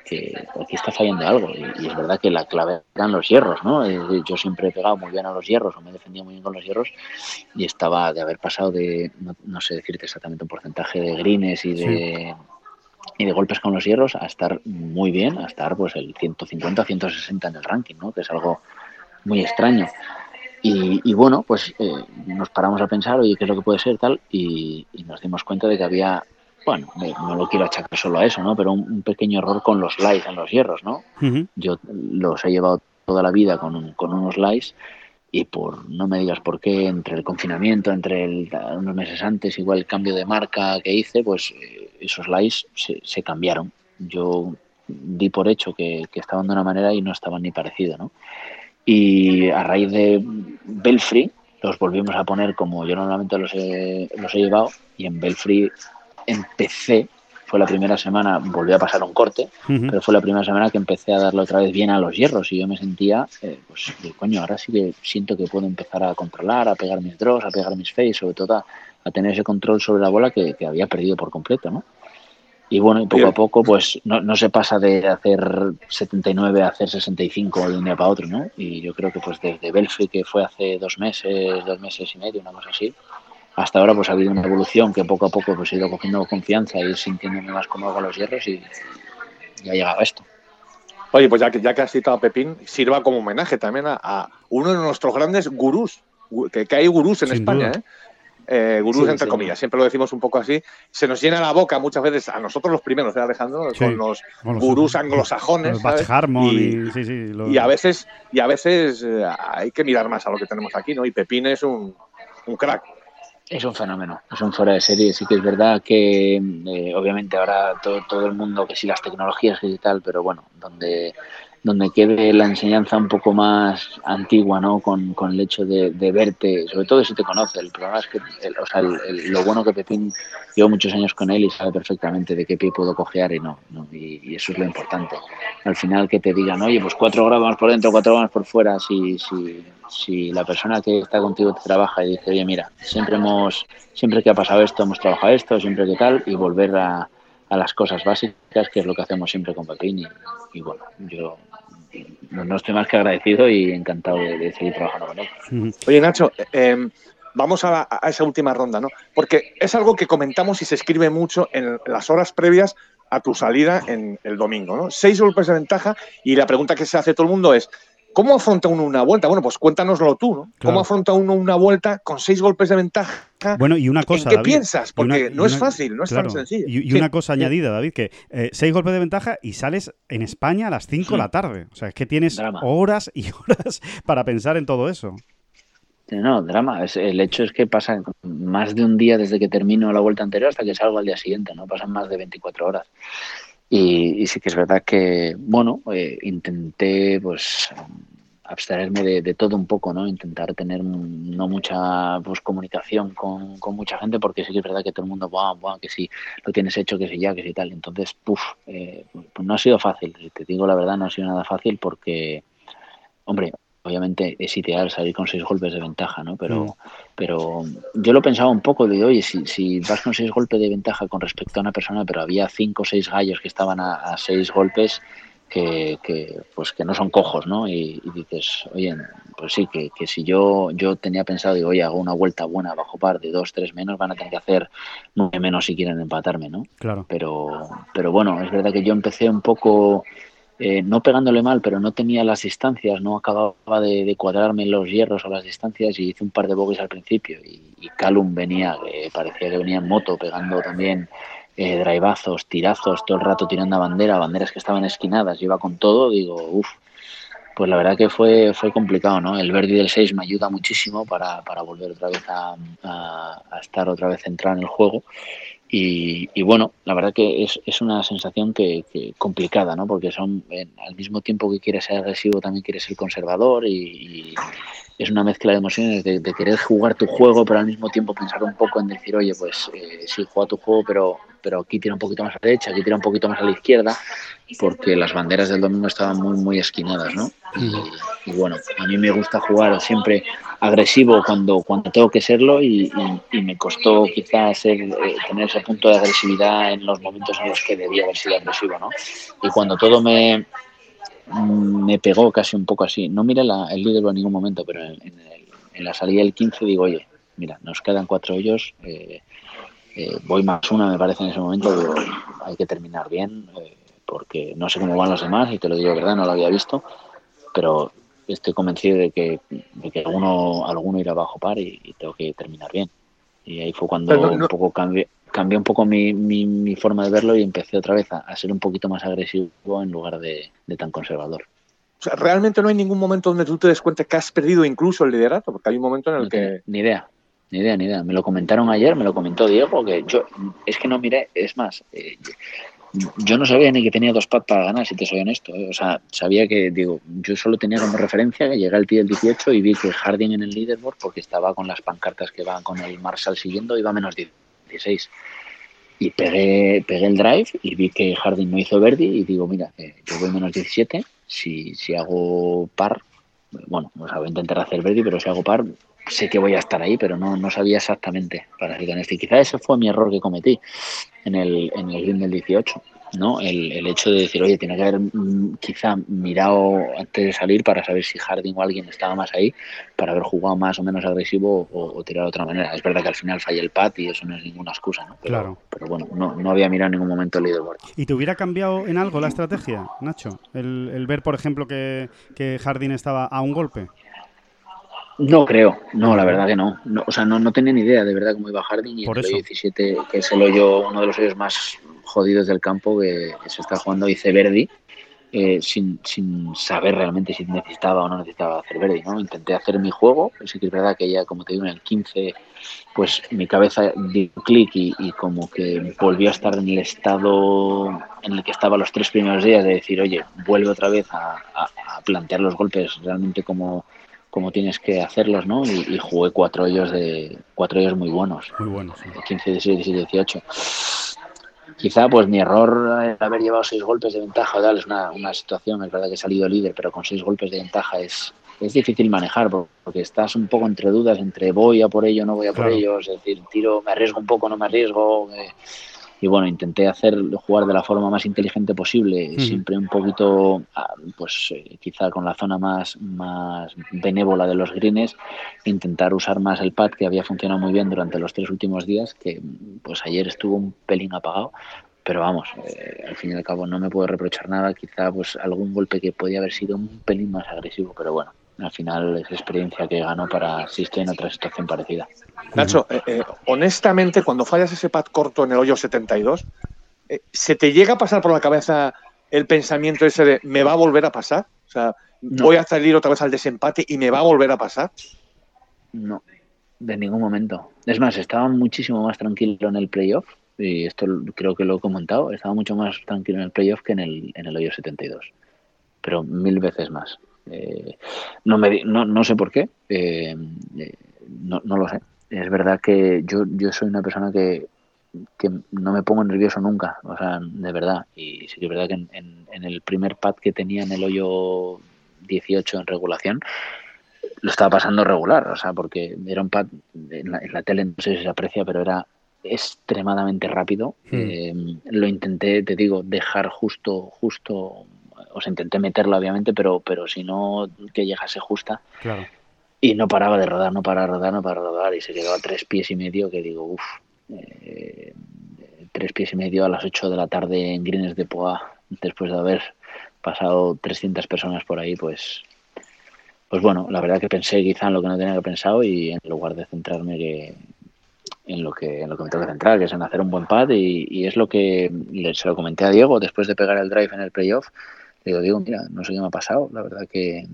aquí está fallando algo. Y, es verdad que la clave eran los hierros, ¿no? Yo siempre he pegado muy bien a los hierros o me he defendido muy bien con los hierros y estaba de haber pasado de, no, sé decirte exactamente un porcentaje de greens y de... y de golpes con los hierros a estar muy bien, a estar pues el 150, 160 en el ranking, ¿no? Que es algo muy extraño. Y, bueno, pues eh, nos paramos a pensar, oye, ¿qué es lo que puede ser tal? Y, nos dimos cuenta de que había, bueno, no lo quiero achacar solo a eso, ¿no? Pero un, pequeño error con los slides en los hierros, ¿no? Yo los he llevado toda la vida con, con unos slides y por, no me digas por qué, entre el confinamiento, entre el, unos meses antes, igual el cambio de marca que hice, pues eh, esos slides se, se, cambiaron. Yo di por hecho que, que estaban de una manera y no estaban ni parecido, ¿no? Y a raíz de Belfry los volvimos a poner como yo normalmente los he, los he llevado y en Belfry empecé, fue la primera semana, volví a pasar un corte, pero fue la primera semana que empecé a darle otra vez bien a los hierros y yo me sentía, eh, pues, coño, ahora sí que siento que puedo empezar a controlar, a pegar mis draws, a pegar mis face, sobre todo a, tener ese control sobre la bola que, que había perdido por completo, ¿no? Y bueno, y poco a poco, pues no, no, se pasa de hacer 79 a hacer 65 de un día para otro, ¿no? Y yo creo que pues desde Belfry, que fue hace dos meses, dos meses y medio, una cosa así, hasta ahora pues ha habido una evolución que poco a poco pues he ido cogiendo confianza y sintiéndome más cómodo con los hierros y, ya ha llegado esto. Oye, pues ya que, ya que has citado a Pepín, sirva como homenaje también a, uno de nuestros grandes gurús, que, hay gurús en España, ¿eh? Eh, gurús entre comillas, siempre lo decimos un poco así, se nos llena la boca muchas veces, a nosotros los primeros, ¿eh, Alejandro? Con los gurús anglosajones. y, a veces, y a veces eh, hay que mirar más a lo que tenemos aquí, ¿no? Y Pepín es un, un crack. Es un fenómeno, es un fuera de serie. Sí que es verdad que, eh, obviamente, ahora todo, todo el mundo, que sí, las tecnologías y tal, pero bueno, donde donde quede la enseñanza un poco más antigua, ¿no? Con, con el hecho de, verte, sobre todo si te conoce. El problema es que, o sea, lo bueno que Pepín, llevo muchos años con él y sabe perfectamente de qué pie puedo cojear y no, ¿no? Y, eso es lo importante. Al final que te digan, oye, pues cuatro grados más por dentro, cuatro grados por fuera, si, si, si la persona que está contigo te trabaja y dice, oye, mira, siempre hemos, siempre que ha pasado esto, hemos trabajado esto, siempre que tal, y volver a, a las cosas básicas, que es lo que hacemos siempre con Pepín. Y, bueno, yo no, estoy más que agradecido y encantado de, seguir trabajando con él. Oye, Nacho, em, vamos a, esa última ronda, ¿no? Porque es algo que comentamos y se escribe mucho en las horas previas a tu salida en el domingo, ¿no? Seis golpes de ventaja y la pregunta que se hace todo el mundo es, ¿Cómo afronta uno una vuelta? Bueno, pues cuéntanoslo tú, ¿no? ¿Cómo afronta uno una vuelta con seis golpes de ventaja? Bueno, y una cosa. ¿En qué piensas? Porque no es fácil, no es tan sencillo. Y, una cosa añadida, David, que eh, seis golpes de ventaja y sales en España a las cinco de la tarde. O sea, es que tienes horas y horas para pensar en todo eso. No, drama. el hecho es que pasa más de un día desde que termino la vuelta anterior hasta que salgo al día siguiente, ¿no? Pasan más de 24 horas. Y, sí que es verdad que, bueno, eh, intenté pues abstraerme de, todo un poco, ¿no? Intentar tener no mucha pues, comunicación con, con, mucha gente porque sí que es verdad que todo el mundo, buah, buah, que si lo tienes hecho, que si ya, que si tal. Entonces, puf, eh, pues no ha sido fácil. Te digo la verdad, no ha sido nada fácil porque, hombre, obviamente es ideal salir con seis golpes de ventaja, ¿no? Pero, mm. pero yo lo pensaba un poco de, oye, si, si vas con seis golpes de ventaja con respecto a una persona, pero había cinco o seis gallos que estaban a, seis golpes, que, que, pues que no son cojos, ¿no? Y, dices, oye, pues sí, que, que, si yo yo tenía pensado, digo, oye, hago una vuelta buena bajo par de dos, tres menos, van a tener que hacer nueve menos si quieren empatarme, ¿no? Claro. Pero, pero bueno, es verdad que yo empecé un poco eh, no pegándole mal, pero no tenía las distancias, no acababa de, cuadrarme los hierros o las distancias y hice un par de bogies al principio. Y, Calum venía, parecía que venía en moto, pegando también eh, tirazos, todo el rato tirando a bandera, banderas que estaban esquinadas, iba con todo, digo, uff, pues la verdad que fue, fue complicado, ¿no? El Verdi del 6 me ayuda muchísimo para, para volver otra vez a, a, estar otra vez centrado en el juego y, bueno, la verdad que es, es una sensación que, complicada, ¿no? Porque son, al mismo tiempo que quieres ser agresivo, también quieres ser conservador y, es una mezcla de emociones de, querer jugar tu juego, pero al mismo tiempo pensar un poco en decir, oye, pues eh, sí, juega tu juego, pero, pero aquí tira un poquito más a la derecha, aquí tira un poquito más a la izquierda, porque las banderas del domingo estaban muy, muy esquinadas, ¿no? Y, bueno, a mí me gusta jugar siempre agresivo cuando, cuando tengo que serlo y, me costó quizás ser, eh, tener ese punto de agresividad en los momentos en los que debía haber sido agresivo, ¿no? Y cuando todo me, me pegó casi un poco así, no mira el líder en ningún momento, pero en, la salida del 15 digo, oye, mira, nos quedan cuatro hoyos, eh, eh, voy más una, me parece en ese momento, digo, hay que terminar bien, porque no sé cómo van los demás, y te lo digo verdad, no lo había visto, pero estoy convencido de que, de que alguno, alguno irá bajo par y, tengo que terminar bien. Y ahí fue cuando un poco cambié, cambié un poco mi, mi, forma de verlo y empecé otra vez a, ser un poquito más agresivo en lugar de, tan conservador. O sea, realmente no hay ningún momento donde tú te des cuenta que has perdido incluso el liderato, porque hay un momento en el que... Ni idea, ni idea, ni idea. Me lo comentaron ayer, me lo comentó Diego, que yo es que no miré, es más, eh, yo no sabía ni que tenía dos pads para ganar, si te soy honesto. ¿eh? O sea, sabía que, digo, yo solo tenía como referencia que llegué al tío del 18 y vi que Harding en el leaderboard, porque estaba con las pancartas que van con el Marshall siguiendo, iba a menos 16. Y pegué, pegué el drive y vi que Harding no hizo Verdi y digo, mira, yo voy menos 17, si, si hago par, bueno, voy a intentar hacer Verdi, pero si hago par, sé que voy a estar ahí, pero no, no sabía exactamente, para ser honesto. Y quizá ese fue mi error que cometí en el, en el Green del 18. ¿no? El, el, hecho de decir, oye, tiene que haber mm, quizá mirado antes de salir para saber si Harding o alguien estaba más ahí, para haber jugado más o menos agresivo o, o tirar de otra manera. Es verdad que al final falla el pat y eso no es ninguna excusa, ¿no? Pero, Claro. pero bueno, no, no había mirado en ningún momento el leaderboard. ¿Y te hubiera cambiado en algo la estrategia, Nacho? El, el ver, por ejemplo, que, que Jardín estaba a un golpe. No creo, no, la verdad que no. No, o sea, no, no tenía ni idea de verdad cómo iba Harding y Por el eso. hoyo 17, que es el hoyo, uno de los hoyos más jodidos del campo que, que se está jugando Iceverdi, eh, sin, sin saber realmente si necesitaba o no necesitaba hacer Verdi, ¿no? Intenté hacer mi juego, sí que es verdad que ya, como te digo, en el 15, pues mi cabeza dio un clic y, y como que volvió a estar en el estado en el que estaba los tres primeros días de decir, oye, vuelve otra vez a, a- a plantear los golpes realmente como, como tienes que hacerlos, ¿no? Y, y jugué cuatro hoyos de cuatro hoyos muy buenos. Muy bueno, sí. 15, 16, 17, 18. Quizá pues mi error haber llevado seis golpes de ventaja tal es una, una situación, es verdad que he salido líder, pero con seis golpes de ventaja es, es difícil manejar por- porque estás un poco entre dudas entre voy a por ello, no voy a por Claro. ello, es decir, tiro, me arriesgo un poco, no me arriesgo. eh, y bueno, intenté hacer jugar de la forma más inteligente posible, siempre un poquito, ah, pues eh, quizá con la zona más, más benévola de los greens, intentar usar más el pad que había funcionado muy bien durante los tres últimos días, que pues ayer estuvo un pelín apagado, pero vamos, eh, al fin y al cabo no me puedo reprochar nada, quizá pues algún golpe que podía haber sido un pelín más agresivo, pero bueno, al final es experiencia que ganó para si estoy en otra situación parecida. Nacho, eh, eh, honestamente, cuando fallas ese pad corto en el hoyo 72, eh, ¿se te llega a pasar por la cabeza el pensamiento ese de me va a volver a pasar? O sea, No. voy a salir otra vez al desempate y me va a volver a pasar. No, de ningún momento. Es más, estaba muchísimo más tranquilo en el playoff, y esto creo que lo he comentado, estaba mucho más tranquilo en el playoff que en el, en el hoyo 72, pero mil veces más. Eh, no, me, no, no sé por qué, eh, eh, no, no lo sé. Es verdad que yo, yo soy una persona que, que no me pongo nervioso nunca, o sea, de verdad. Y sí que es verdad que en, en- en el primer pad que tenía en el hoyo 18 en regulación, lo estaba pasando regular, o sea, porque era un pad, en la, en la tele no sé si se aprecia, pero era extremadamente rápido. Hmm. Eh, lo intenté, te digo, dejar justo, justo, sea, intenté meterlo obviamente, pero, pero si no que llegase justa Claro. y no paraba de rodar, no paraba de rodar, no paraba de rodar y se quedó a tres pies y medio que digo, uff, tres pies y medio a las 8 de la tarde en Greens de Poa, después de haber pasado 300 personas por ahí, pues pues bueno, la verdad que pensé quizá en lo que no tenía que pensado y en lugar de centrarme que en lo que en lo que me tengo que centrar, que es en hacer un buen pad y, y es lo que le, se lo comenté a Diego después de pegar el drive en el playoff. Digo, Diego, mira, no sé qué me ha pasado, la verdad que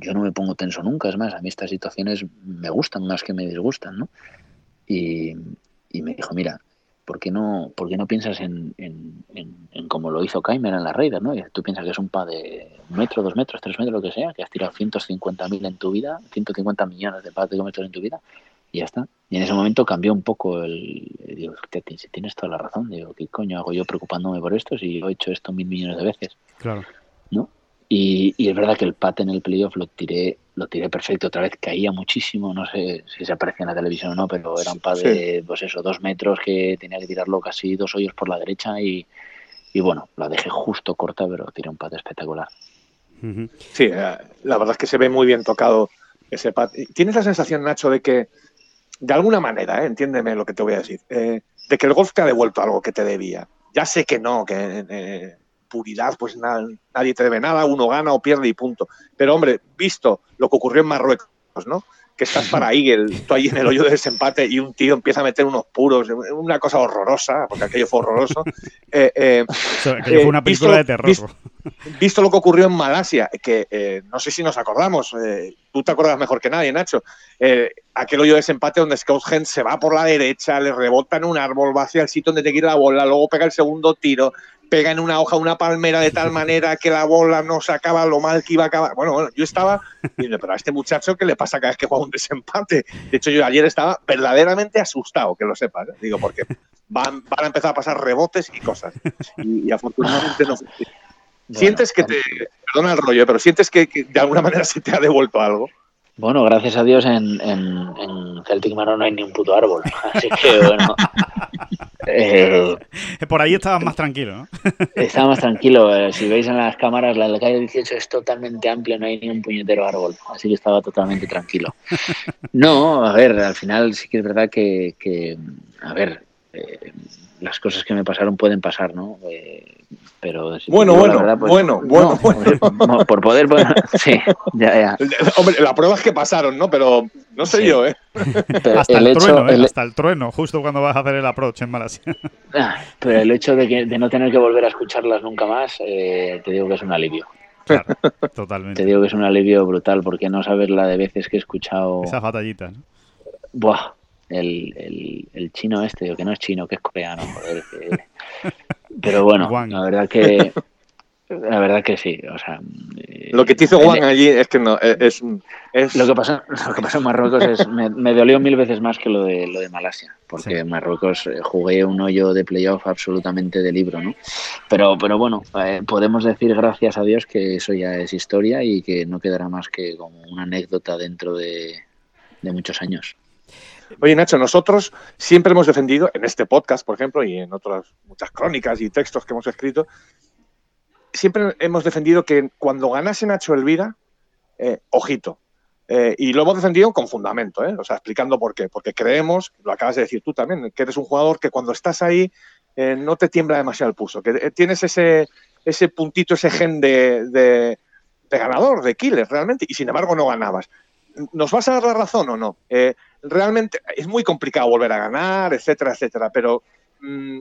yo no me pongo tenso nunca, es más, a mí estas situaciones me gustan más que me disgustan, ¿no? Y, y me dijo, mira, ¿por qué no, por qué no piensas en, en, en, como lo hizo Kaimer en la Raider, ¿no? Y tú piensas que es un pad de un metro, dos metros, tres metros, lo que sea, que has tirado 150.000 en tu vida, 150 millones de pads de metros en tu vida, y ya está. Y en ese momento cambió un poco el... Digo, "Hostia, ti- si tienes toda la razón, digo, ¿qué coño hago yo preocupándome por esto si yo he hecho esto mil millones de veces? Claro. ¿no? Y, y es verdad que el pat en el playoff lo tiré, lo tiré perfecto, otra vez caía muchísimo, no sé si se aprecia en la televisión o no, pero era un pad de, pues eso, dos metros que tenía que tirarlo casi dos hoyos por la derecha y, y bueno, la dejé justo corta, pero tiré un pad espectacular. Sí, eh, la verdad es que se ve muy bien tocado ese pad. ¿Tienes la sensación, Nacho, de que, de alguna manera, eh, entiéndeme lo que te voy a decir, eh, de que el golf te ha devuelto algo que te debía? Ya sé que no, que eh, puridad, pues na- nadie te debe nada, uno gana o pierde y punto. Pero, hombre, visto lo que ocurrió en Marruecos, ¿no? Que estás para Eagle, tú ahí en el hoyo de desempate y un tío empieza a meter unos puros, una cosa horrorosa, porque aquello fue horroroso. Eh, eh, aquello Eh, fue una película visto- de terror. visto- visto lo que ocurrió en Malasia, que eh, no sé si nos acordamos, eh, tú te acuerdas mejor que nadie, Nacho, eh, aquel hoyo de desempate donde Scout se va por la derecha, le rebota en un árbol, va hacia el sitio donde te quiere la bola, luego pega el segundo tiro, pega en una hoja una palmera de tal manera que la bola no se acaba lo mal que iba a acabar. Bueno, bueno, yo estaba diciendo, pero a este muchacho, ¿qué le pasa cada vez que juega un desempate? De hecho, yo ayer estaba verdaderamente asustado, que lo sepas, ¿eh? digo, porque van, van a empezar a pasar rebotes y cosas. Y, y afortunadamente no. Bueno, ¿Sientes que te, perdona el rollo, pero sientes que, que de alguna manera se te ha devuelto algo? Bueno, gracias a Dios en, en, Celtic Manor no hay ni un puto árbol. Así que bueno. Eh, Por ahí estabas más tranquilo, ¿no? estaba más tranquilo. Eh, si veis en las cámaras, la, calle 18 es totalmente amplia, no hay ni un puñetero árbol. Así que estaba totalmente tranquilo. No, a ver, al final sí que es verdad que, que a ver, eh, las cosas que me pasaron pueden pasar, ¿no? pero bueno, bueno, pues, bueno, bueno, bueno, por poder, sí, ya, ya. Hombre, la prueba es que pasaron, ¿no? Pero no sé yo, ¿eh? hasta el, trueno, ¿eh? hasta el trueno, justo cuando vas a hacer el approach en Malasia. Ah, pero el hecho de, que, de no tener que volver a escucharlas nunca más, eh, te digo que es un alivio. Claro, totalmente. Te digo que es un alivio brutal, porque no sabes la de veces que he escuchado. Esas batallitas, ¿no? Buah, el, el, el chino este, digo que no es chino, que es coreano, joder. Pero bueno, la verdad que la verdad que sí, o sea, eh, lo que te hizo Juan allí es que no es, lo que pasó lo que pasó en Marruecos es me, dolió mil veces más que lo de lo de Malasia, porque en Marruecos eh, jugué un hoyo de playoff absolutamente de libro, ¿no? Pero pero bueno, eh, podemos decir gracias a Dios que eso ya es historia y que no quedará más que como una anécdota dentro de, de muchos años. Oye, Nacho, nosotros siempre hemos defendido, en este podcast, por ejemplo, y en otras muchas crónicas y textos que hemos escrito, siempre hemos defendido que cuando ganase Nacho Elvira, eh, ojito. Eh, y lo hemos defendido con fundamento, ¿eh? o sea, explicando por qué. Porque creemos, lo acabas de decir tú también, que eres un jugador que cuando estás ahí no te tiembla demasiado el pulso, que tienes ese, ese puntito, ese gen de, de, de ganador, de killer, realmente, y sin embargo no ganabas. ¿Nos vas a dar la razón o no? Realmente es muy complicado volver a ganar, etcétera, etcétera, pero mm,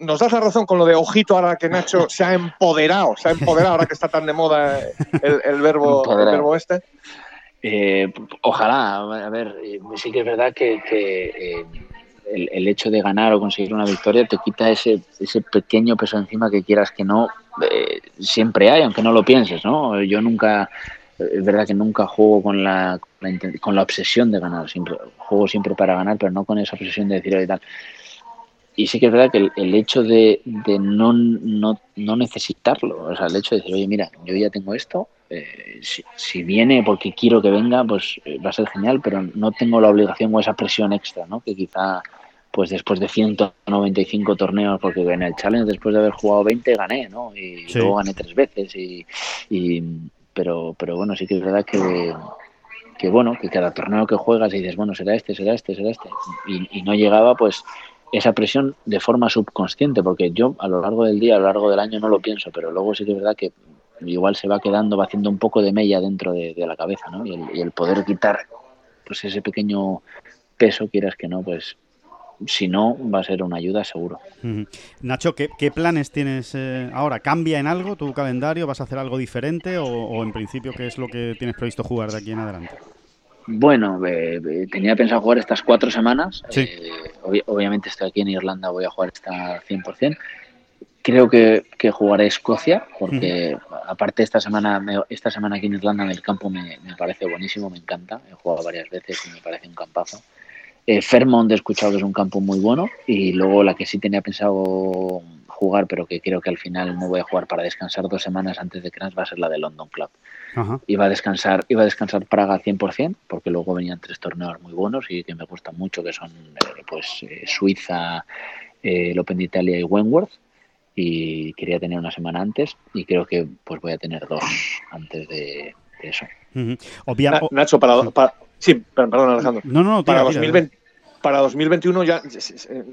nos das la razón con lo de ojito ahora que Nacho se ha empoderado, se ha empoderado ahora que está tan de moda el, verbo, verbo este. Eh, ojalá, a ver, eh, sí que es verdad que, eh, el, hecho de ganar o conseguir una victoria te quita ese, ese pequeño peso encima que quieras que no, siempre hay, aunque no lo pienses, ¿no? Yo nunca, es verdad que nunca juego con la, con la obsesión de ganar, siempre juego siempre para ganar, pero no con esa obsesión de decir, y tal. Y sí que es verdad que el, hecho de, de no, no, no, necesitarlo, o sea, el hecho de decir, oye, mira, yo ya tengo esto, eh, si, si, viene porque quiero que venga, pues eh, va a ser genial, pero no tengo la obligación o esa presión extra, ¿no? Que quizá, pues después de 195 torneos, porque en el Challenge, después de haber jugado 20, gané, ¿no? Y luego gané tres veces y, y pero, pero bueno, sí que es verdad que, que bueno, que cada torneo que juegas y dices, bueno, será este, será este, será este, y, no llegaba, pues esa presión de forma subconsciente, porque yo a lo largo del día, a lo largo del año no lo pienso, pero luego sí que es verdad que igual se va quedando, va haciendo un poco de mella dentro de, la cabeza, ¿no? Y el, y el, poder quitar pues ese pequeño peso, quieras que no, pues si no, va a ser una ayuda seguro. Nacho, ¿qué, planes tienes eh, ahora? ¿Cambia en algo tu calendario? ¿Vas a hacer algo diferente o, en principio qué es lo que tienes previsto jugar de aquí en adelante? Bueno, tenía pensado jugar estas cuatro semanas. Eh, obviamente estoy aquí en Irlanda, voy a jugar esta 100%. Creo que, que jugaré Escocia, porque aparte esta semana esta semana aquí en Irlanda en el campo me, me parece buenísimo, me encanta. He jugado varias veces y me parece un campazo. Eh, Fairmont he escuchado que es un campo muy bueno y luego la que sí tenía pensado jugar, pero que creo que al final no voy a jugar para descansar dos semanas antes de Crans va a ser la de London Club. Iba a descansar, iba a descansar Praga 100%, porque luego venían tres torneos muy buenos y que me gustan mucho, que son eh, pues eh, Suiza, eh, el Open de Italia y Wentworth. Y quería tener una semana antes y creo que pues voy a tener dos antes de, eso. Nacho, para, para, Sí, perdón, Alejandro. No, no, para, 2020, para 2021 ya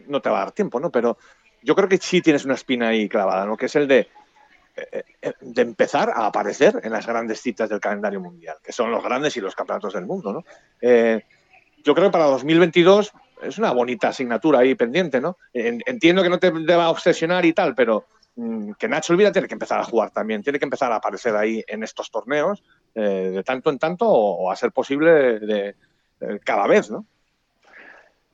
no te va a dar tiempo, ¿no? Pero yo creo que sí tienes una espina ahí clavada, ¿no? Que es el de, eh, eh, de empezar a aparecer en las grandes citas del calendario mundial, que son los grandes y los campeonatos del mundo, ¿no? Eh, yo creo que para 2022 es una bonita asignatura ahí pendiente, ¿no? Entiendo que no te deba obsesionar y tal, pero mm, que Nacho Olvida tiene que empezar a jugar también, tiene que empezar a aparecer ahí en estos torneos eh, de tanto en tanto o, a ser posible de, cada vez, ¿no?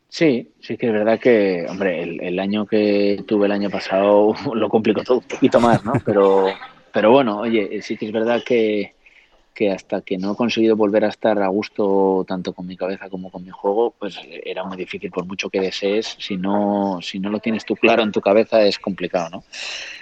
Sí, sí que es verdad que, hombre, el, año que tuve el año pasado lo complicó todo un poquito más, ¿no? Pero, pero bueno, oye, sí que es verdad que, que hasta que no he conseguido volver a estar a gusto tanto con mi cabeza como con mi juego, pues era muy difícil, por mucho que desees, si no, si no lo tienes tú claro en tu cabeza es complicado, ¿no?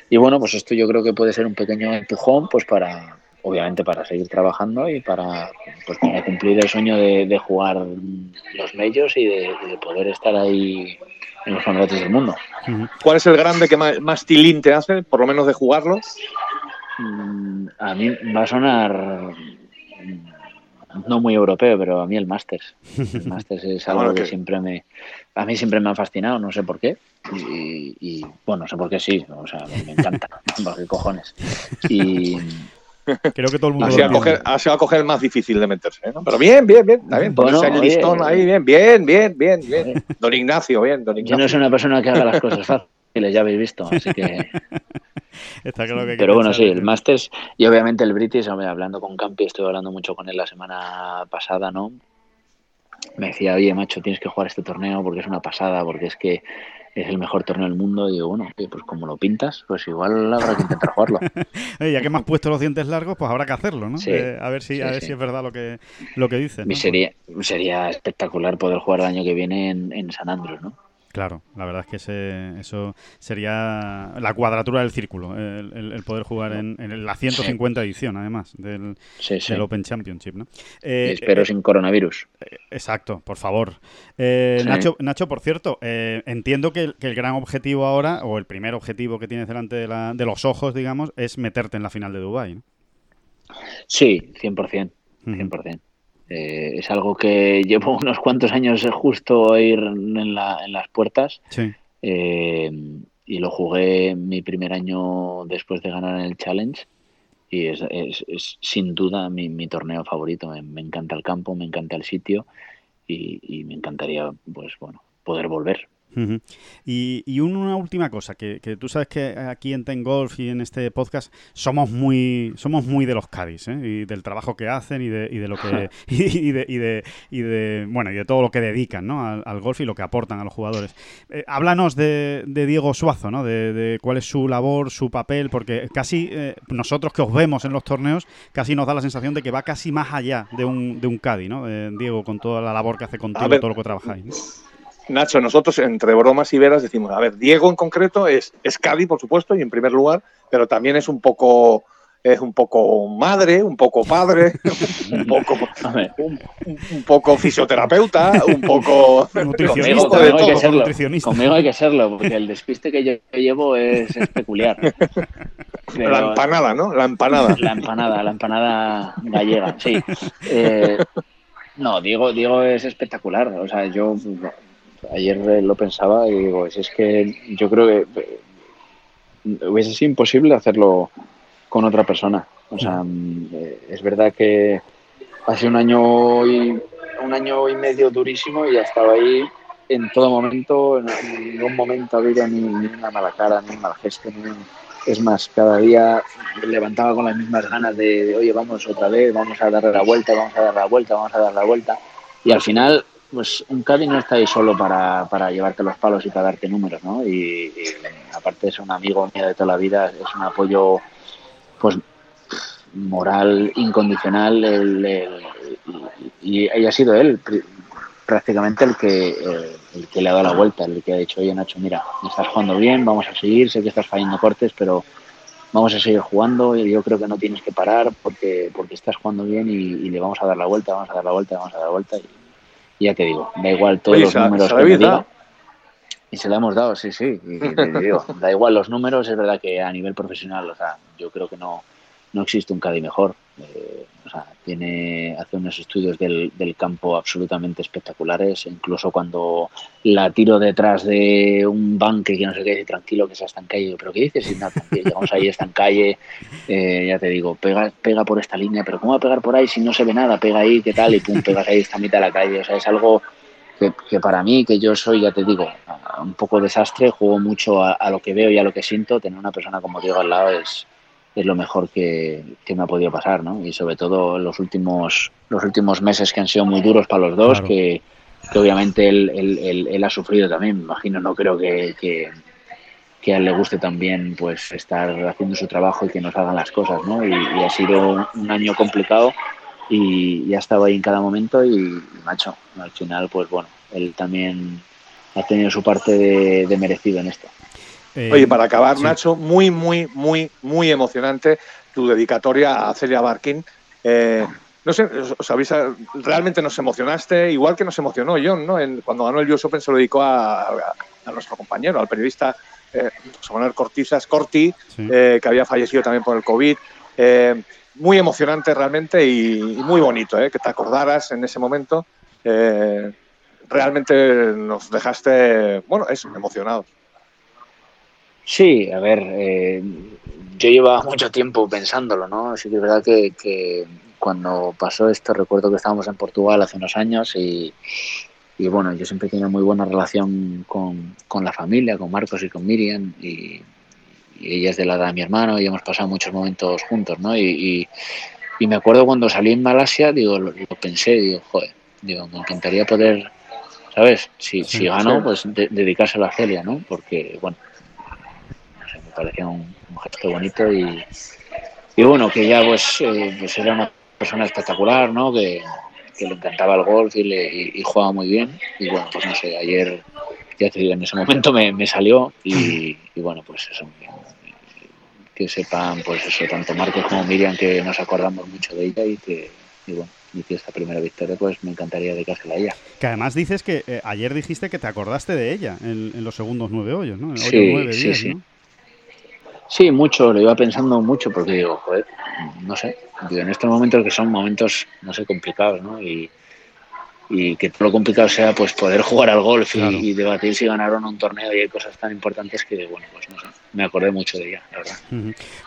Y bueno, pues esto yo creo que puede ser un pequeño empujón pues para, obviamente para seguir trabajando y para, pues, para cumplir el sueño de, jugar los medios y de, poder estar ahí en los campeonatos del mundo. ¿Cuál es el grande que más, más tilín te hace, por lo menos de jugarlo? Mm, a mí va a sonar no muy europeo, pero a mí el Masters. El Masters es algo que siempre me. A mí siempre me ha fascinado, no sé por qué. Y, bueno, no sé por qué sí, o sea, me, encanta. ¿Qué cojones? Y. Creo que todo el mundo. Así, va a coger, así va a coger el más difícil de meterse, ¿no? Pero bien, bien, bien. Está bien. Bueno, el listón ahí, bien, bien, bien, bien, bien. Don Ignacio, bien, don Ignacio. Yo no soy una persona que haga las cosas fáciles, ya habéis visto, así que. Pero bueno, sí, el Masters y obviamente el British, hablando con Campi, estoy hablando mucho con él la semana pasada, ¿no? Me decía, oye, macho, tienes que jugar este torneo porque es una pasada, porque es que es el mejor torneo del mundo. Y digo, bueno, pues como lo pintas, pues igual habrá que intentar jugarlo. ya que me has puesto los dientes largos, pues habrá que hacerlo, ¿no? Eh, a ver si, a ver si es verdad lo que, lo que dices. Sería, sería espectacular poder jugar el año que viene en, en San Andrews, ¿no? Claro, la verdad es que ese, eso sería la cuadratura del círculo, el, poder jugar en, la 150 edición, además, del, Open Championship. ¿no? Eh, espero eh, sin coronavirus. Eh, exacto, por favor. Nacho, Nacho, por cierto, entiendo que el, gran objetivo ahora, o el primer objetivo que tienes delante de, la, de los ojos, digamos, es meterte en la final de Dubái. ¿no? Sí, 100%. 100%. Eh, es algo que llevo unos cuantos años justo ir en, las puertas. Eh, y lo jugué mi primer año después de ganar el Challenge. Y es, sin duda mi, torneo favorito. Me, encanta el campo, me encanta el sitio y, y me encantaría, pues bueno, poder volver y, una última cosa, que, tú sabes que aquí en Ten Golf y en este podcast somos muy, somos muy de los Cádiz, ¿eh? y del trabajo que hacen y de, y de lo que y, de, y, de, y de bueno y de todo lo que dedican ¿no? al, golf y lo que aportan a los jugadores. Eh, háblanos de, Diego Suazo, ¿no? De, cuál es su labor, su papel, porque casi eh, nosotros que os vemos en los torneos, casi nos da la sensación de que va casi más allá de un, de un Cádiz, ¿no? Diego, con toda la labor que hace contigo, todo lo que trabajáis. Nacho, nosotros entre bromas y veras decimos, a ver, Diego en concreto es, es Cádiz, por supuesto, y en primer lugar, pero también es un poco es un poco madre, un poco padre, un poco, un, poco fisioterapeuta, un poco nutricionista, conmigo, hay que serlo, conmigo hay que serlo, porque el despiste que yo llevo es, peculiar. la empanada, ¿no? La empanada. La empanada, la empanada gallega, sí. Eh, no, Diego, Diego es espectacular. O sea, yo ayer lo pensaba y digo, es que yo creo que eh, hubiese sido imposible hacerlo con otra persona. O sea, mm, eh, es verdad que hace un año y un año y medio durísimo y ha estado ahí en todo momento, en ningún momento ha habido ni, una mala cara, ni un mal gesto, es más, cada día levantaba con las mismas ganas de, de, oye, vamos otra vez, vamos a darle la vuelta, vamos a dar la vuelta, vamos a dar la vuelta. Y al final pues un Cádiz no está ahí solo para, para, llevarte los palos y para darte números, ¿no? Y, aparte es un amigo mío de toda la vida, es un apoyo pues moral incondicional y, ha sido él prácticamente el que, el que le ha dado la vuelta, el que ha dicho, oye Nacho, mira, estás jugando bien, vamos a seguir, sé que estás fallando cortes, pero vamos a seguir jugando y yo creo que no tienes que parar porque, porque estás jugando bien y, y le vamos a dar la vuelta, vamos a dar la vuelta, vamos a dar la vuelta. Y, ya te digo, da igual todos los números que me diga. Y se lo hemos dado, sí, sí. da igual los números, es verdad que a nivel profesional, o sea, yo creo que no, no existe un Cádiz mejor. Eh, o sea, tiene, hace unos estudios del, campo absolutamente espectaculares. Incluso cuando la tiro detrás de un banque que no sé qué, tranquilo que está en calle. ¿Pero qué dices? Y nada, llegamos ahí, está en calle. Eh, ya te digo, pega, pega por esta línea. ¿Pero cómo va a pegar por ahí si no se ve nada? Pega ahí, ¿qué tal? Y pum, pegas ahí, esta mitad de la calle. O sea, es algo que, que, para mí, que yo soy, ya te digo, un poco desastre, juego mucho a, a, lo que veo y a lo que siento. Tener una persona como Diego al lado es, es lo mejor que, me ha podido pasar, ¿no? Y sobre todo los últimos, los últimos meses que han sido muy duros para los dos, que, obviamente él, él, ha sufrido también, me imagino, no creo que, que, a él le guste también pues estar haciendo su trabajo y que nos hagan las cosas, ¿no? Y, ha sido un año complicado y, ha estado ahí en cada momento y, macho, al final, pues bueno, él también ha tenido su parte de, de merecido en esto. Oye, para acabar, Nacho, muy, muy, muy, muy emocionante tu dedicatoria a Celia Barkin. Eh, no sé, sabéis, realmente nos emocionaste, igual que nos emocionó John, ¿no? cuando ganó el US Open se lo dedicó a, nuestro compañero, al periodista eh, José Manuel Cortizas, Corti, eh, que había fallecido también por el COVID. Eh, muy emocionante realmente y, muy bonito, que te acordaras en ese momento. realmente nos dejaste, bueno, eso, emocionados. Sí, a ver, yo llevaba mucho tiempo pensándolo, ¿no? Así que es verdad que cuando pasó esto, recuerdo que estábamos en Portugal hace unos años y, bueno, yo siempre he tenido muy buena relación con, la familia, con Marcos y con Miriam y, ella es de la edad de mi hermano y hemos pasado muchos momentos juntos, ¿no? Y, me acuerdo cuando salí en Malasia, digo, lo, pensé, digo, joder, digo, me encantaría poder, ¿sabes? Si, si gano, pues dedicárselo a Celia, ¿no? Porque, bueno, parecía un, gesto bonito y, y bueno, que ya pues, eh, pues era una persona espectacular, ¿no? Que, le encantaba el golf y, le, y, jugaba muy bien. Y bueno, pues no sé, ayer, ya te digo, en ese momento me, salió y, bueno, pues eso. Que sepan, pues eso, tanto Marcos como Miriam, que nos acordamos mucho de ella y que, y bueno, y que esta primera victoria, pues me encantaría dedicársela a ella. Que además dices que eh, ayer dijiste que te acordaste de ella en, los segundos nueve hoyos, ¿no? sí, sí, sí. Sí, mucho, lo iba pensando mucho porque digo, joder, no sé, en estos momentos que son momentos, no sé, complicados, ¿no? Y, que todo lo complicado sea pues poder jugar al golf y, debatir si ganaron un torneo y hay cosas tan importantes que, bueno, pues no sé, me acordé mucho de ella, la verdad.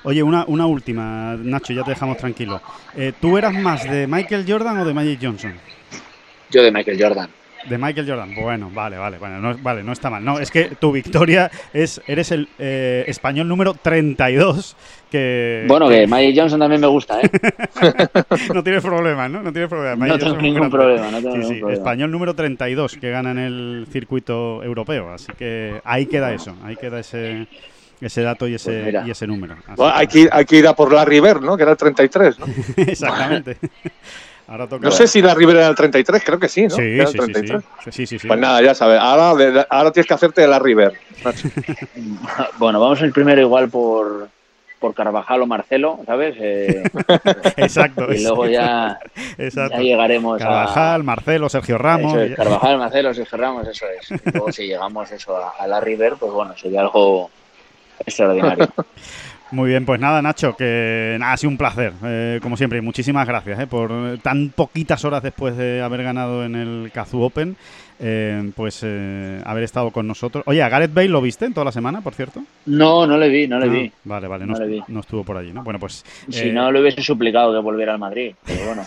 Oye, una, una última, Nacho, ya te dejamos tranquilo. Eh, ¿Tú eras más de Michael Jordan o de Magic Johnson? Yo de Michael Jordan. De Michael Jordan. Bueno, vale, vale, bueno, no, vale, no está mal. No, es que tu victoria es, eres el eh, español número 32 que... Bueno, que, Michael Johnson también me gusta, ¿eh? no tienes problema, ¿no? No tienes problema. no tengo ningún problema, no tengo sí, sí, Español número 32 que gana en el circuito europeo. Así que ahí queda eso, ahí queda ese ese dato y ese, pues y ese número. hay, que, hay que ir a por la River, ¿no? Que era el 33, ¿no? Exactamente. No sé si la River era el 33, creo que sí, ¿no? Sí, sí, sí, Pues nada, ya sabes. Ahora, ahora tienes que hacerte de la River. bueno, vamos el primero igual por, por Carvajal o Marcelo, ¿sabes? Eh, exacto. Y luego ya, ya llegaremos Carvajal, Marcelo, Sergio Ramos. Carvajal, Marcelo, Sergio Ramos, eso es. Y luego si llegamos eso a, la River, pues bueno, sería algo extraordinario. Muy bien, pues nada, Nacho, que nada, ha sido un placer, eh, como siempre, y muchísimas gracias eh, por tan poquitas horas después de haber ganado en el Kazu Open eh, pues eh, haber estado con nosotros. Oye, ¿a Gareth Bale lo viste en toda la semana, por cierto? No, no le vi, no le ah, vi. Vale, vale, no, estuvo por allí, ¿no? Bueno, pues... Si eh, no, le hubiese suplicado que volviera al Madrid, pero bueno.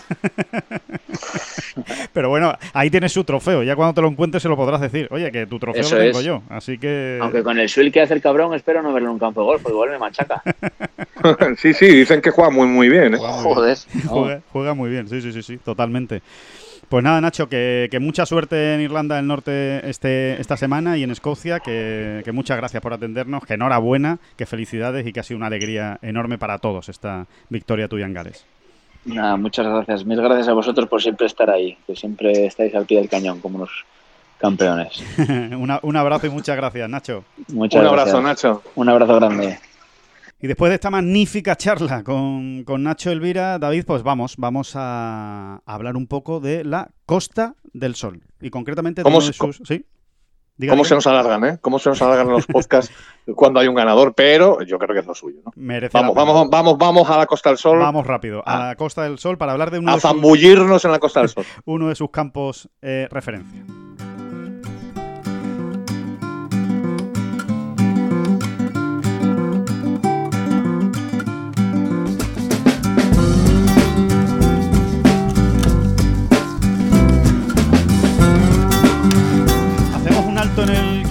pero bueno, ahí tienes su trofeo, ya cuando te lo encuentres se lo podrás decir. Oye, que tu trofeo lo tengo yo, así que... Aunque con el swing que hace el cabrón espero no verlo en un campo de golf, porque igual me machaca. sí, sí, dicen que juega muy, muy bien. Joder. Juega, juega muy bien, sí, sí, sí, sí, totalmente. Pues nada, Nacho, que, mucha suerte en Irlanda del Norte este, esta semana y en Escocia, que, muchas gracias por atendernos, que enhorabuena, que felicidades y que ha sido una alegría enorme para todos esta victoria tuya en Gales. Nada, muchas gracias. Mil gracias a vosotros por siempre estar ahí, que siempre estáis al pie del cañón como unos campeones. un abrazo y muchas gracias, Nacho. Muchas un abrazo, Nacho. Un abrazo grande. Y después de esta magnífica charla con, Nacho Elvira, David, pues vamos, vamos a hablar un poco de la Costa del Sol. Y concretamente de ¿Cómo, ¿sí? ¿Cómo se nos alargan, eh? ¿Cómo se nos alargan los podcasts cuando hay un ganador? Pero yo creo que es lo suyo, ¿no? vamos, vamos, vamos, vamos a la Costa del Sol. Vamos rápido, a, ah. la Costa del Sol para hablar de uno a zambullirnos en la Costa del Sol. uno de sus campos eh, referencia.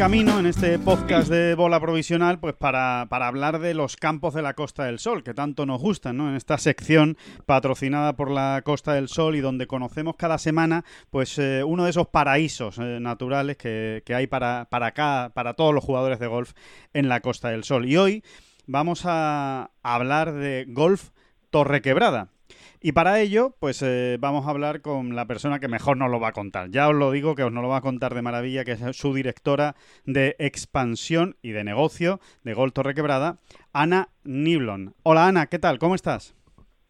Camino, en este podcast de bola provisional, pues para, hablar de los campos de la Costa del Sol, que tanto nos gustan, ¿no? En esta sección patrocinada por la Costa del Sol y donde conocemos cada semana, pues eh, uno de esos paraísos eh, naturales que, hay para, para acá, para todos los jugadores de golf en la Costa del Sol. Y hoy vamos a hablar de golf Torrequebrada Y para ello, pues eh, vamos a hablar con la persona que mejor nos lo va a contar. Ya os lo digo que os nos lo va a contar de maravilla, que es su directora de expansión y de negocio de Gol Torre Quebrada, Ana Niblon. Hola Ana, ¿qué tal? ¿Cómo estás?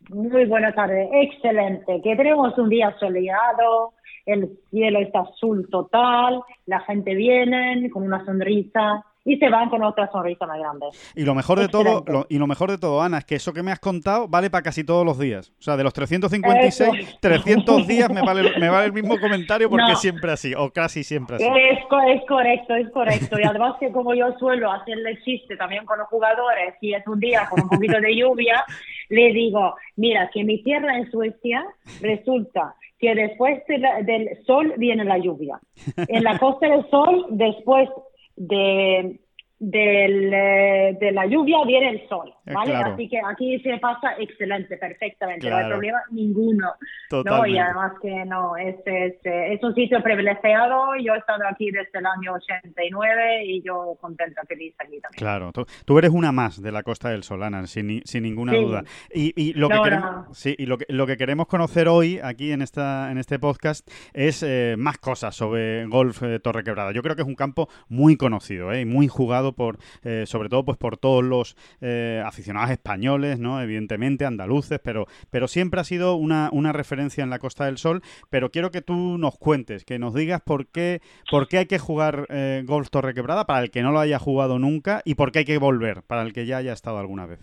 Muy buenas tardes, excelente. Que tenemos un día soleado, el cielo está azul total, la gente viene con una sonrisa y se van con otra sonrisa más grande. Y lo mejor de todo, y lo mejor de todo, Ana, es que eso que me has contado vale para casi todos los días. O sea, de los 356, 300 días me vale, me vale el mismo comentario porque siempre así, o casi siempre así. Es, es correcto, es correcto. Y además que como yo suelo hacerle chiste también con los jugadores, si es un día con un poquito de lluvia, le digo, mira, que mi tierra en Suecia resulta que después del sol viene la lluvia. En la costa del sol, después de del, eh, de la lluvia viene el sol, eh, ¿vale? Así que aquí se pasa excelente, perfectamente, no hay problema ninguno. ¿no? Y además que no, es, es, es, un sitio privilegiado, yo he estado aquí desde el año 89 y yo contenta, feliz aquí también. Claro, tú, eres una más de la Costa del Solana, sin, sin ninguna duda. Y, y, lo, que queremos, Sí, y lo, que, lo que queremos conocer hoy aquí en, esta, en este podcast es eh, más cosas sobre golf Torre Quebrada. Yo creo que es un campo muy conocido y muy jugado por, eh, sobre todo pues por todos los eh, aficionados españoles, ¿no? Evidentemente, andaluces, pero, pero siempre ha sido una, una referencia en la Costa del Sol. Pero quiero que tú nos cuentes, que nos digas por qué, por qué hay que jugar eh, Golf Torre Quebrada para el que no lo haya jugado nunca y por qué hay que volver para el que ya haya estado alguna vez.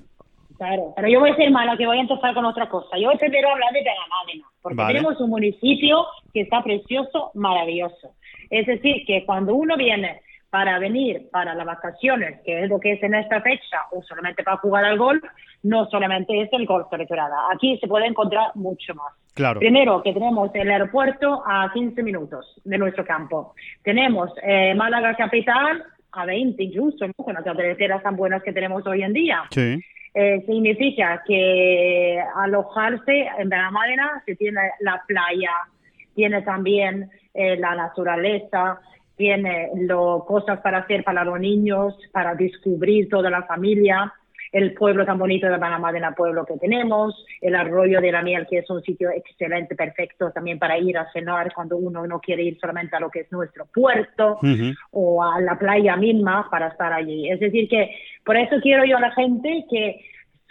Claro, pero yo voy a ser mala, que voy a empezar con otra cosa. Yo primero hablar de Benalmádena, porque tenemos un municipio que está precioso, maravilloso. Es decir, que cuando uno viene para venir para las vacaciones, que es lo que es en esta fecha, o solamente para jugar al golf, no solamente es el golf territorial. Aquí se puede encontrar mucho más. Claro. Primero, que tenemos el aeropuerto a 15 minutos de nuestro campo. Tenemos eh, Málaga Capital a 20 incluso, con las carreteras tan buenas que tenemos hoy en día. Sí. Eh, significa que alojarse en Benalmádena se tiene la playa, tiene también eh, la naturaleza, tiene lo, cosas para hacer para los niños, para descubrir toda la familia, el pueblo tan bonito de el pueblo que tenemos, el arroyo de la miel, que es un sitio excelente, perfecto también para ir a cenar cuando uno no quiere ir solamente a lo que es nuestro puerto o a la playa misma para estar allí. Es decir, que por eso quiero yo a la gente que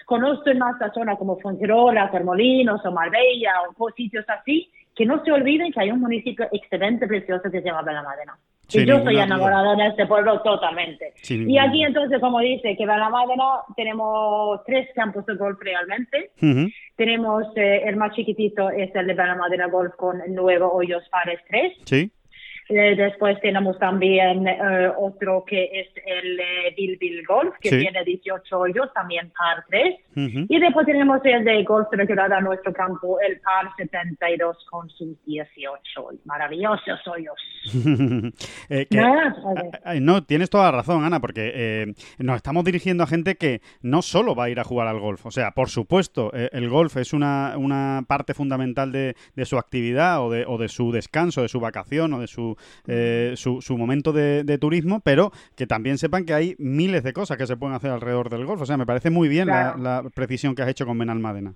conozca más la zona como Fonterola, Termolinos o Marbella o sitios así, que no se olviden que hay un municipio excelente, precioso que se llama Benalmádena y yo soy enamorada de este pueblo totalmente. y aquí entonces, como dice, que Benalmádena tenemos tres campos de golf realmente. Tenemos eh, el más chiquitito, es el de Benalmádena Golf con nuevo hoyos pares 3. Sí. Eh, después tenemos también eh, otro que es el eh, Bill Bill Golf, que tiene 18 hoyos, también par 3. Y después tenemos el de Golf retirada a nuestro campo, el par 72 con sus 18 maravillosos hoyos. no, tienes toda la razón, Ana, porque nos estamos dirigiendo a gente que no solo va a ir a jugar al golf. O sea, por supuesto, el golf es una, una parte fundamental de, de su actividad o de, o de su descanso, de su vacación o de su eh, su, su, momento de, turismo, pero que también sepan que hay miles de cosas que se pueden hacer alrededor del golf. O sea, me parece muy bien la, precisión que has hecho con Benalmádena.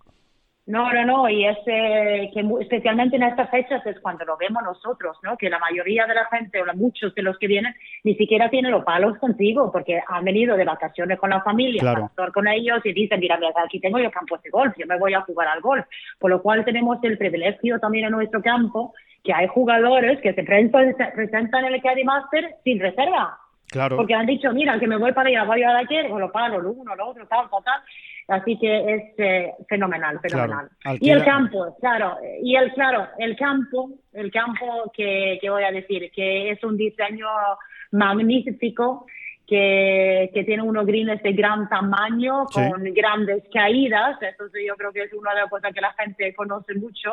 No, no, no, y es que especialmente en estas fechas es cuando lo vemos nosotros, ¿no? Que la mayoría de la gente, o muchos de los que vienen, ni siquiera tienen los palos contigo, porque han venido de vacaciones con la familia, para estar con ellos y dicen, mira, aquí tengo yo campos de golf, yo me voy a jugar al golf. Por lo cual tenemos el privilegio también en nuestro campo que hay jugadores que se presentan en el Caddy Master sin reserva. Claro. Porque han dicho, mira, que me voy para allá, voy a aquí, o lo paro, lo uno, lo otro, tal, tal, Así que es eh, fenomenal, fenomenal. y el campo, claro, y el, claro, el campo, el campo que, que voy a decir, que es un diseño magnífico, que, que tiene unos greens de gran tamaño, con grandes caídas. Entonces yo creo que es una de las cosas que la gente conoce mucho.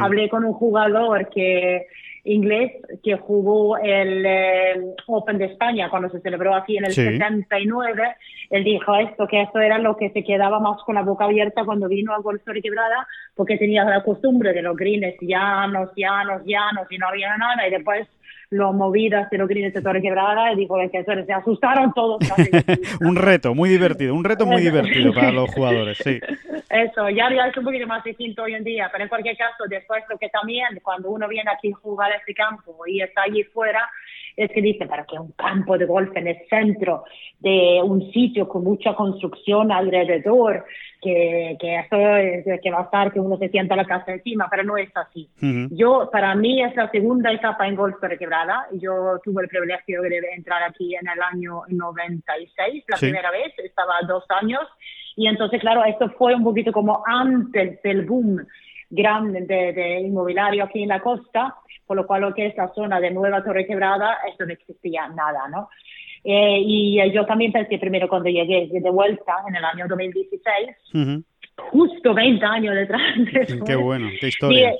Hablé con un jugador que, inglés que jugó el eh, Open de España cuando se celebró aquí en el 79. Él dijo esto, que esto era lo que se quedaba más con la boca abierta cuando vino a Golf Quebrada, porque tenía la costumbre de los greens llanos, llanos, llanos y no había nada. Y después lo movidas de los greens de Torre Quebrada y dijo que se asustaron todos. un reto muy divertido, un reto muy divertido para los jugadores, sí. Eso, ya, ya es un poquito más distinto hoy en día, pero en cualquier caso, después lo que también, cuando uno viene aquí a jugar a este campo y está allí fuera, es que dice, para que un campo de golf en el centro de un sitio con mucha construcción alrededor, que, que eso es, que va a estar que uno se sienta la casa encima, pero no es así. Yo, para mí, es la segunda etapa en golf quebrada. Yo tuve el privilegio de entrar aquí en el año 96, la primera vez, estaba dos años, y entonces, claro, esto fue un poquito como antes del boom grande de, inmobiliario aquí en la costa, por lo cual lo que es la zona de Nueva Torre Quebrada, esto no existía nada, ¿no? Eh, y yo también pensé primero cuando llegué de vuelta en el año 2016, justo 20 años detrás de. Qué bueno, qué historia.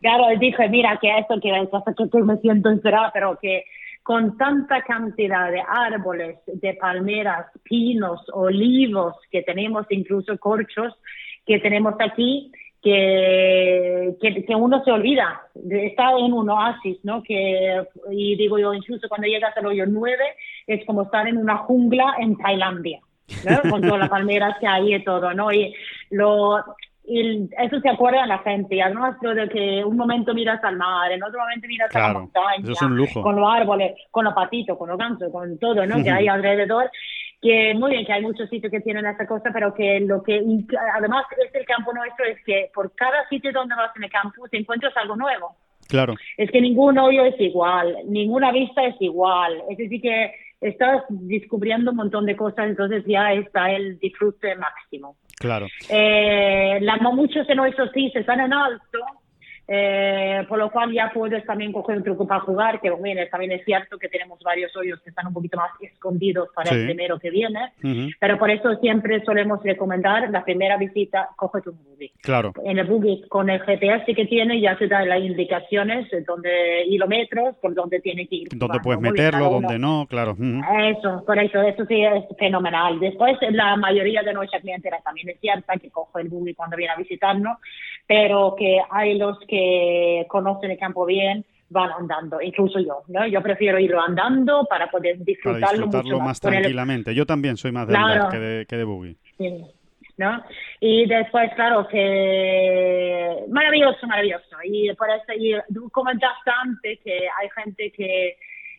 claro, dije, mira, que esto que, que, que me siento encerrada, pero que con tanta cantidad de árboles, de palmeras, pinos, olivos que tenemos, incluso corchos que tenemos aquí, que, que, uno se olvida, está en un oasis, ¿no? Que, y digo yo, incluso cuando llegas al hoyo 9, es como estar en una jungla en Tailandia, ¿no? Con todas las palmeras que hay y todo, ¿no? Y lo, y eso se acuerda a la gente, además de que un momento miras al mar, en otro momento miras a la montaña, con los árboles, con los patitos, con los gansos, con todo, ¿no? que hay alrededor, que muy bien que hay muchos sitios que tienen esta cosa, pero que lo que además es el campo nuestro es que por cada sitio donde vas en el campo te encuentras algo nuevo. Claro. Es que ningún hoyo es igual, ninguna vista es igual. Es decir, que estás descubriendo un montón de cosas, entonces ya está el disfrute máximo. Claro. Eh, la, muchos de nuestros sí están en alto, eh, por lo cual ya puedes también coger un truco para jugar, que bueno, también es cierto que tenemos varios hoyos que están un poquito más escondidos para el primero que viene, pero por eso siempre solemos recomendar la primera visita, coge tu buggy. Claro. En el buggy con el GPS que tiene ya te da las indicaciones, donde kilómetros, por dónde tiene que ir. Dónde puedes meterlo, dónde no, claro. Eso, por eso, eso sí es fenomenal. Después, la mayoría de nuestras clientes también es cierta que coge el buggy cuando viene a visitarnos, pero que hay los que conocen el campo bien van andando, incluso yo, ¿no? Yo prefiero irlo andando para poder disfrutarlo, mucho más, tranquilamente. Yo también soy más de andar que de, que de buggy. Sí. ¿no? Y después, claro, que maravilloso, maravilloso. Y por eso, y comentaste antes que hay gente que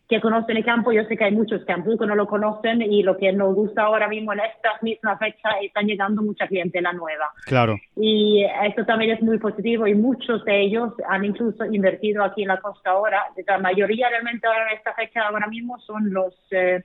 que conocen el campo. Yo sé que hay muchos campos que no lo conocen y lo que nos gusta ahora mismo en estas mismas fechas están llegando mucha la nueva. Claro. Y esto también es muy positivo y muchos de ellos han incluso invertido aquí en la costa ahora. La mayoría realmente ahora en esta fecha ahora mismo son los eh,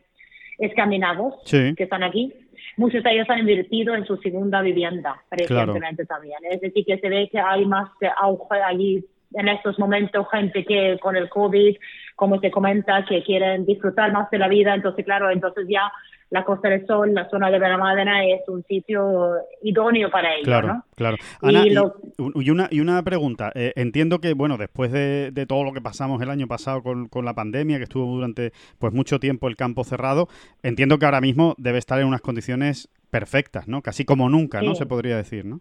escandinavos que están aquí. Muchos de ellos han invertido en su segunda vivienda, recientemente también. Es decir, que se ve que hay más auge allí en estos momentos gente que con el COVID, como se comenta, que quieren disfrutar más de la vida, entonces claro, entonces ya la Costa del Sol, la zona de Benalmádena es un sitio idóneo para ellos, claro, Claro, Ana, y, una, y una pregunta. Eh, entiendo que, bueno, después de, todo lo que pasamos el año pasado con, con, la pandemia, que estuvo durante pues mucho tiempo el campo cerrado, entiendo que ahora mismo debe estar en unas condiciones perfectas, ¿no? Casi como nunca, ¿no? Se podría decir, ¿no?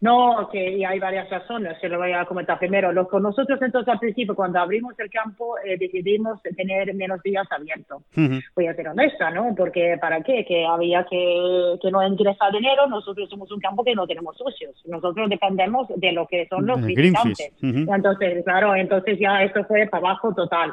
No, que hay varias razones, se lo voy a comentar primero. Lo, con nosotros entonces al principio, cuando abrimos el campo, eh, decidimos tener menos días abiertos. Voy a ser honesta, ¿no? Porque ¿para qué? Que había que, que no ingresar dinero, nosotros somos un campo que no tenemos socios. Nosotros dependemos de lo que son los visitantes. Entonces, claro, entonces ya esto fue para abajo total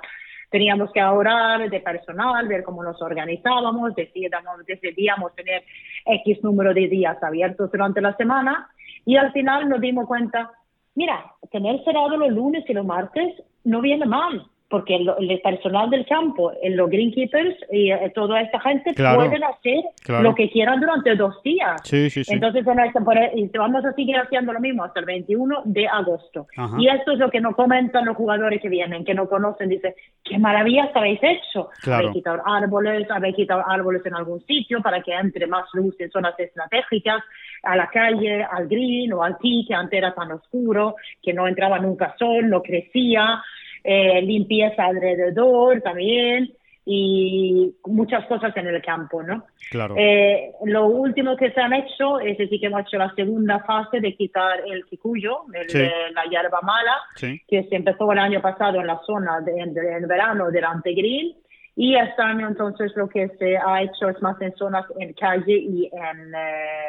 teníamos que ahorrar de personal, ver cómo nos organizábamos, decidíamos, decidíamos tener X número de días abiertos durante la semana y al final nos dimos cuenta, mira, tener cerrado los lunes y los martes no viene mal porque el, personal del campo, los greenkeepers y eh, toda esta gente pueden hacer lo que quieran durante dos días. Entonces, vamos a seguir haciendo lo mismo hasta el 21 de agosto. Y esto es lo que nos comentan los jugadores que vienen, que no conocen. Dice, qué maravillas habéis hecho. Habéis quitado árboles, habéis quitado árboles en algún sitio para que entre más luz en zonas estratégicas, a la calle, al green o al tee, que antes era tan oscuro, que no entraba nunca sol, no crecía eh, limpieza alrededor también y muchas cosas en el campo, ¿no? Claro. Eh, lo último que se han hecho es decir que hemos hecho la segunda fase de quitar el kicuyo, la hierba mala, que se empezó el año pasado en la zona de, en verano del Antegril y este año entonces lo que se ha hecho es más en zonas en calle y en eh,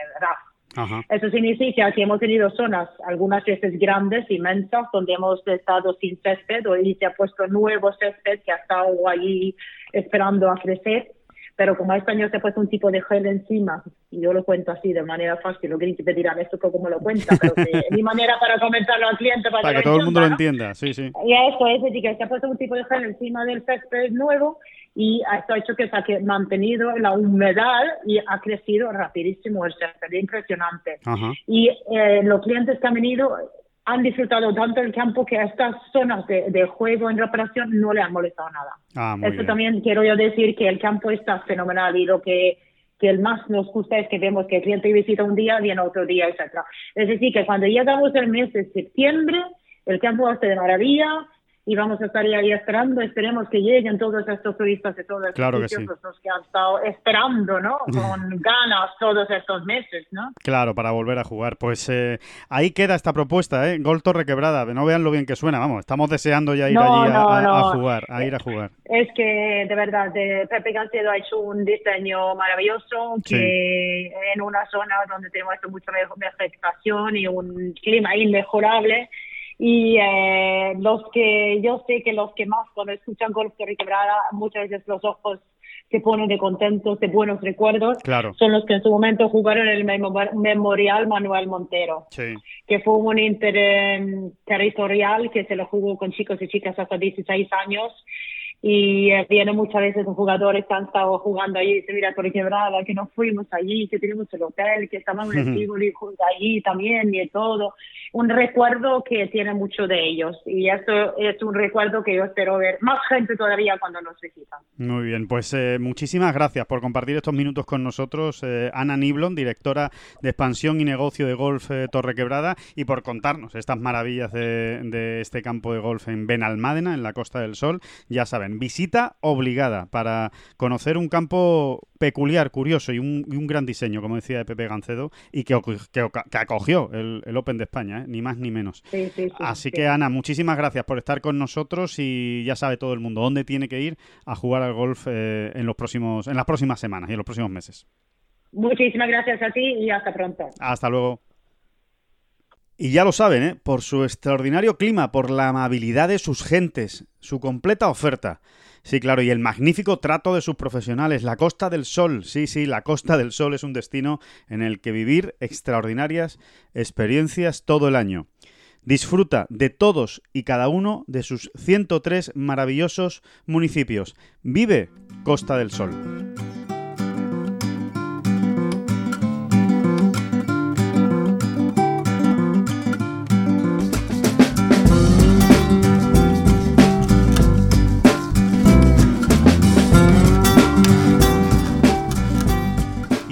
eso significa que hemos tenido zonas, algunas veces grandes, inmensas, donde hemos estado sin césped y se ha puesto nuevo césped que ha estado allí esperando a crecer. Pero como este año se ha puesto un tipo de gel encima, y yo lo cuento así de manera fácil, lo que te dirán esto como lo cuenta, pero mi manera para comentarlo al cliente. Para, que, todo el mundo lo entienda, sí, sí. Y eso es decir, que se ha puesto un tipo de gel encima del césped nuevo y esto ha hecho que se ha mantenido la humedad y ha crecido rapidísimo el césped, impresionante. Y eh, los clientes que han venido han disfrutado tanto el campo que a estas zonas de, juego en reparación no le han molestado nada. Ah, Esto también quiero yo decir que el campo está fenomenal y lo que, que el más nos gusta es que vemos que el cliente visita un día, viene otro día, etcétera. Es decir, que cuando llegamos el mes de septiembre, el campo estar de maravilla, y vamos a estar ahí esperando, esperemos que lleguen todos estos turistas de todos claro que, pues, los que han estado esperando, ¿no? Con ganas todos estos meses, ¿no? Claro, para volver a jugar. Pues eh, ahí queda esta propuesta, ¿eh? Gol Torre Quebrada, no vean lo bien que suena, vamos, estamos deseando ya ir allí a, jugar, a ir a jugar. Es que, de verdad, de Pepe Gancedo ha hecho un diseño maravilloso, que en una zona donde tenemos mucha vegetación y un clima inmejorable, y eh, los que yo sé que los que más cuando escuchan Golf de Quebrada muchas veces los ojos se ponen de contentos de buenos recuerdos. Son los que en su momento jugaron el Memorial Manuel Montero que fue un inter territorial que se lo jugó con chicos y chicas hasta 16 años y eh, viene muchas veces un jugador que han estado jugando allí y dice, mira, por quebrada, que no fuimos allí, que tenemos el hotel, que estábamos en el Tivoli allí también y todo. Un recuerdo que tiene mucho de ellos y esto es un recuerdo que yo espero ver más gente todavía cuando nos visitan. Muy bien, pues eh, muchísimas gracias por compartir estos minutos con nosotros, eh, Ana Niblon, directora de expansión y negocio de golf Torre Quebrada, y por contarnos estas maravillas de, de este campo de golf en Benalmádena, en la Costa del Sol. Ya saben, visita obligada para conocer un campo peculiar, curioso y un, gran diseño, como decía Pepe Gancedo, y que, acogió el, Open de España, ¿eh? ni más ni menos. Así que, Ana, muchísimas gracias por estar con nosotros y ya sabe todo el mundo dónde tiene que ir a jugar al golf eh, en, los próximos, en las próximas semanas y en los próximos meses. Muchísimas gracias a ti y hasta pronto. Hasta luego. Y ya lo saben, ¿eh? por su extraordinario clima, por la amabilidad de sus gentes, su completa oferta. Sí, claro, y el magnífico trato de sus profesionales, la Costa del Sol. Sí, sí, la Costa del Sol es un destino en el que vivir extraordinarias experiencias todo el año. Disfruta de todos y cada uno de sus 103 maravillosos municipios. Vive Costa del Sol.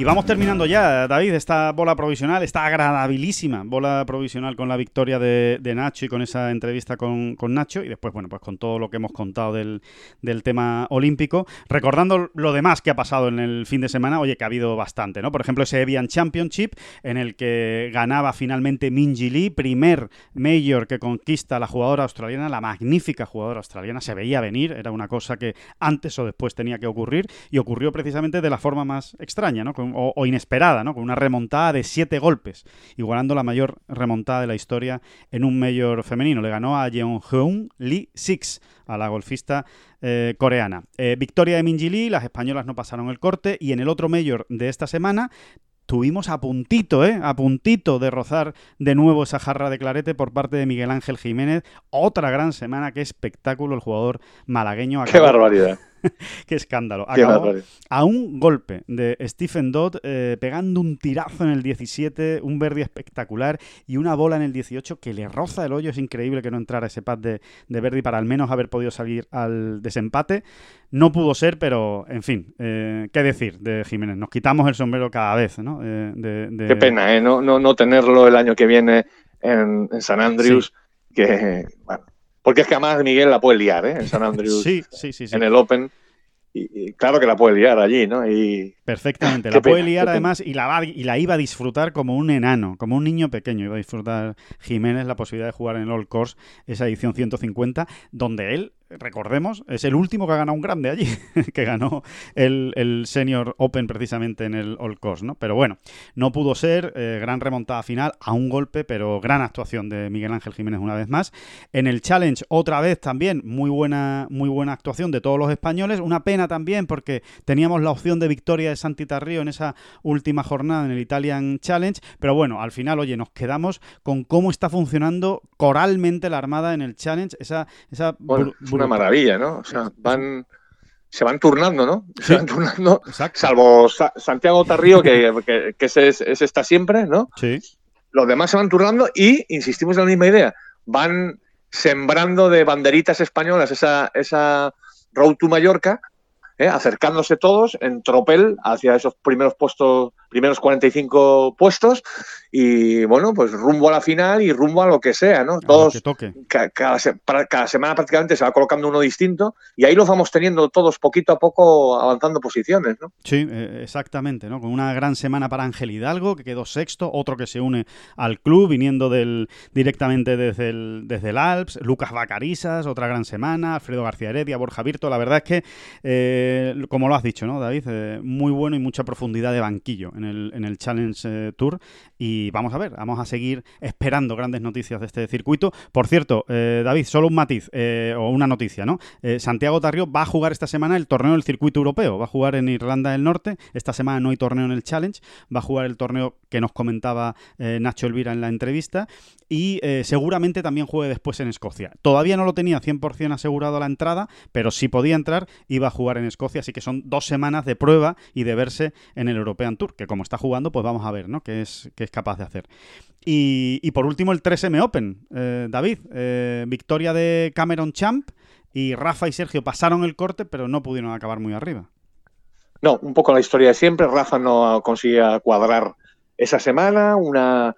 Vamos terminando ya, David, esta bola provisional, esta agradabilísima bola provisional con la victoria de, Nacho y con esa entrevista con, Nacho y después, bueno, pues con todo lo que hemos contado del, tema olímpico, recordando lo demás que ha pasado en el fin de semana, oye, que ha habido bastante, ¿no? Por ejemplo, ese Evian Championship en el que ganaba finalmente Minji Lee, primer mayor que conquista la jugadora australiana, la magnífica jugadora australiana, se veía venir, era una cosa que antes o después tenía que ocurrir y ocurrió precisamente de la forma más extraña, ¿no? O, inesperada, ¿no? Con una remontada de siete golpes, igualando la mayor remontada de la historia en un mayor femenino. Le ganó a Jeongeun Lee Six, a la golfista eh, coreana. Eh, victoria de Minji Lee, las españolas no pasaron el corte y en el otro mayor de esta semana tuvimos a puntito, ¿eh? A puntito de rozar de nuevo esa jarra de clarete por parte de Miguel Ángel Jiménez. Otra gran semana, qué espectáculo el jugador malagueño. Qué barbaridad. Qué escándalo. Acabó a un golpe de Stephen Dodd eh, pegando un tirazo en el 17, un verde espectacular y una bola en el 18 que le roza el hoyo. Es increíble que no entrara ese pad de, de Verdi para al menos haber podido salir al desempate. No pudo ser, pero en fin, eh, ¿qué decir de Jiménez? Nos quitamos el sombrero cada vez, ¿no? de, Qué pena, ¿eh? No, no, no, tenerlo el año que viene en, San Andrews, que, bueno, Porque es que además Miguel la puede liar, ¿eh? En San Andrews. Sí, sí, sí. sí. En el Open. Y, claro que la puede liar allí, ¿no? Y... Perfectamente, la puede liar además y la, y la iba a disfrutar como un enano, como un niño pequeño. Iba a disfrutar Jiménez la posibilidad de jugar en el All Course, esa edición 150, donde él recordemos, es el último que ha ganado un grande allí, que ganó el, Senior Open precisamente en el All Course, ¿no? Pero bueno, no pudo ser, eh, gran remontada final a un golpe, pero gran actuación de Miguel Ángel Jiménez una vez más. En el Challenge, otra vez también, muy buena, muy buena actuación de todos los españoles. Una pena también porque teníamos la opción de victoria de Santita Río en esa última jornada en el Italian Challenge, pero bueno, al final, oye, nos quedamos con cómo está funcionando coralmente la Armada en el Challenge, esa, esa una maravilla, ¿no? O sea, van se van turnando, ¿no? Se van turnando, salvo Santiago Tarrío, que, que, ese, está siempre, ¿no? Sí. Los demás se van turnando y, insistimos en la misma idea, van sembrando de banderitas españolas esa, esa Road to Mallorca, ¿eh? acercándose todos en tropel hacia esos primeros puestos, primeros 45 puestos y bueno, pues rumbo a la final y rumbo a lo que sea, ¿no? Todos, cada, semana prácticamente se va colocando uno distinto y ahí los vamos teniendo todos poquito a poco avanzando posiciones, ¿no? Sí, eh, exactamente, ¿no? Con una gran semana para Ángel Hidalgo, que quedó sexto, otro que se une al club viniendo del directamente desde el, desde el Alps, Lucas Bacarisas, otra gran semana, Alfredo García Heredia, Borja Virto, la verdad es que, eh, como lo has dicho, ¿no, David? Eh, muy bueno y mucha profundidad de banquillo en en el Challenge Tour y vamos a ver, vamos a seguir esperando grandes noticias de este circuito. Por cierto, eh, David, solo un matiz eh, o una noticia, ¿no? Eh, Santiago Tarrio va a jugar esta semana el torneo del circuito europeo, va a jugar en Irlanda del Norte. Esta semana no hay torneo en el Challenge, va a jugar el torneo que nos comentaba Nacho Elvira en la entrevista y seguramente también juegue después en Escocia. Todavía no lo tenía 100% asegurado la entrada, pero si podía entrar, iba a jugar en Escocia, así que son dos semanas de prueba y de verse en el European Tour, que como está jugando, pues vamos a ver, ¿no? qué es, qué es capaz de hacer. Y, por último, el 3M Open. Eh, David, eh, victoria de Cameron Champ y Rafa y Sergio pasaron el corte, pero no pudieron acabar muy arriba. No, un poco la historia de siempre. Rafa no conseguía cuadrar esa semana, una,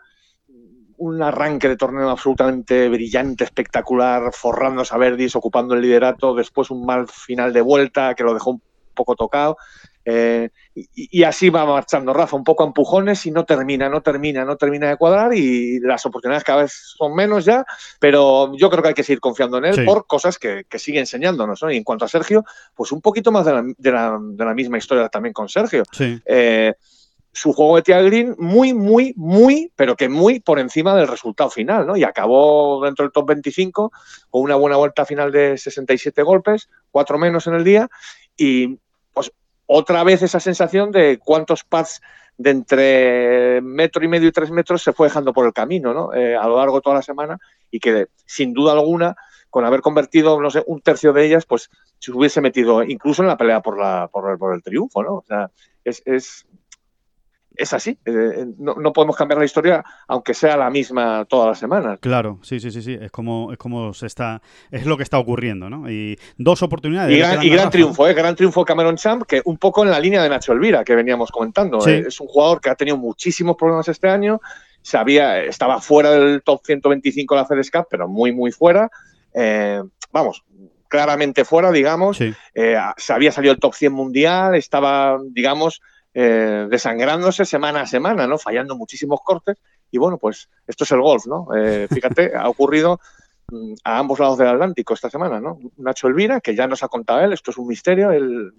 un arranque de torneo absolutamente brillante, espectacular, forrándose a Verdis, ocupando el liderato, después un mal final de vuelta que lo dejó un poco tocado eh, y, así va marchando Rafa, un poco a empujones y no termina, no termina, no termina de cuadrar y las oportunidades cada vez son menos ya, pero yo creo que hay que seguir confiando en él por cosas que, sigue enseñándonos. Y en cuanto a Sergio, pues un poquito más de la, de la, misma historia también con Sergio. Eh, su juego de tía green muy, muy, muy, pero que muy por encima del resultado final, ¿no? Y acabó dentro del top 25 con una buena vuelta final de 67 golpes, cuatro menos en el día, y otra vez esa sensación de cuántos pads de entre metro y medio y tres metros se fue dejando por el camino, ¿no? Eh, a lo largo de toda la semana y que sin duda alguna, con haber convertido, no sé, un tercio de ellas, pues se hubiese metido incluso en la pelea por, la, por, el, por el triunfo, ¿no? O sea, es, es, es así. Eh, eh, no, podemos cambiar la historia aunque sea la misma todas las semanas. Claro, sí, sí, sí, sí. Es como, es como se está, es lo que está ocurriendo, ¿no? Y dos oportunidades. Y gran, triunfo, ¿eh? Gran triunfo Cameron Champ, que un poco en la línea de Nacho Elvira, que veníamos comentando. ¿eh? Es un jugador que ha tenido muchísimos problemas este año. Sabía, estaba fuera del top 125 de la FedEscap, pero muy, muy fuera. vamos, claramente fuera, digamos. se había salido el top 100 mundial, estaba, digamos, eh, desangrándose semana a semana, ¿no? Fallando muchísimos cortes. Y bueno, pues esto es el golf, ¿no? Eh, fíjate, ha ocurrido mm, a ambos lados del Atlántico esta semana, ¿no? Nacho Elvira, que ya nos ha contado él, esto es un misterio, él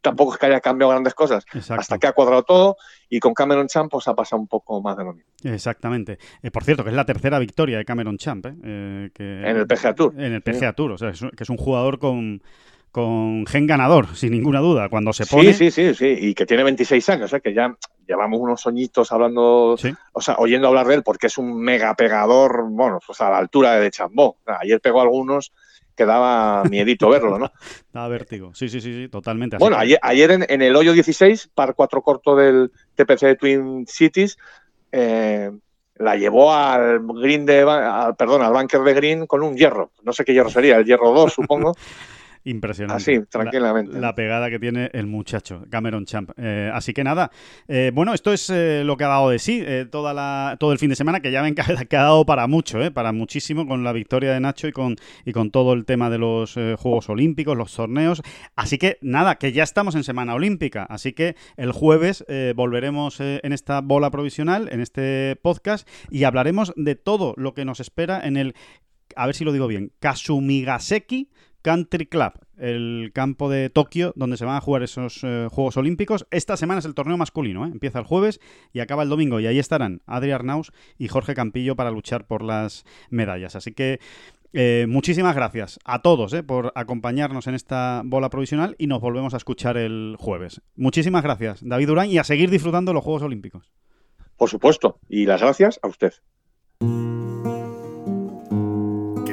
tampoco es que haya cambiado grandes cosas, hasta que ha cuadrado todo y con Cameron Champ pues ha pasado un poco más de lo mismo. Exactamente. Eh, por cierto, que es la tercera victoria de Cameron Champ, ¿eh? que, en el PGA Tour. En el PGA Tour, o sea, que es un jugador con con gen ganador, sin ninguna duda, cuando se pone... Sí, sí, sí, sí, y que tiene 26 años, ¿eh? que ya llevamos unos soñitos hablando, o sea, oyendo hablar de él, porque es un mega pegador, bueno, pues a la altura de Chambó. Ayer pegó algunos que daba miedito verlo, ¿no? daba vértigo, sí, sí, sí, sí totalmente. bueno, ayer, ayer en, el hoyo 16, par 4 corto del TPC de Twin Cities, eh, la llevó al green de, perdón, al bunker de green con un hierro. No sé qué hierro sería, el hierro 2, supongo. Impresionante. Así, tranquilamente. La, pegada que tiene el muchacho, Cameron Champ. Eh, así que nada, eh, bueno, esto es eh, lo que ha dado de sí toda la, todo el fin de semana, que ya ven que, ha dado para mucho, para muchísimo, con la victoria de Nacho y con, y con todo el tema de los Juegos Olímpicos, los torneos. Así que nada, que ya estamos en Semana Olímpica. Así que el jueves volveremos en esta bola provisional, en este podcast, y hablaremos de todo lo que nos espera en el a ver si lo digo bien, Kasumigaseki Country Club, el campo de Tokio donde se van a jugar esos eh, Juegos Olímpicos. Esta semana es el torneo masculino, ¿eh? empieza el jueves y acaba el domingo y ahí estarán Adri Arnaus y Jorge Campillo para luchar por las medallas. Así que eh, muchísimas gracias a todos por acompañarnos en esta bola provisional y nos volvemos a escuchar el jueves. Muchísimas gracias, David Durán, y a seguir disfrutando los Juegos Olímpicos. Por supuesto, y las gracias a usted.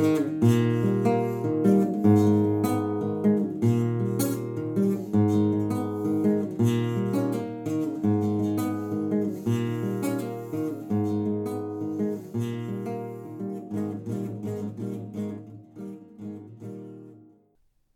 Música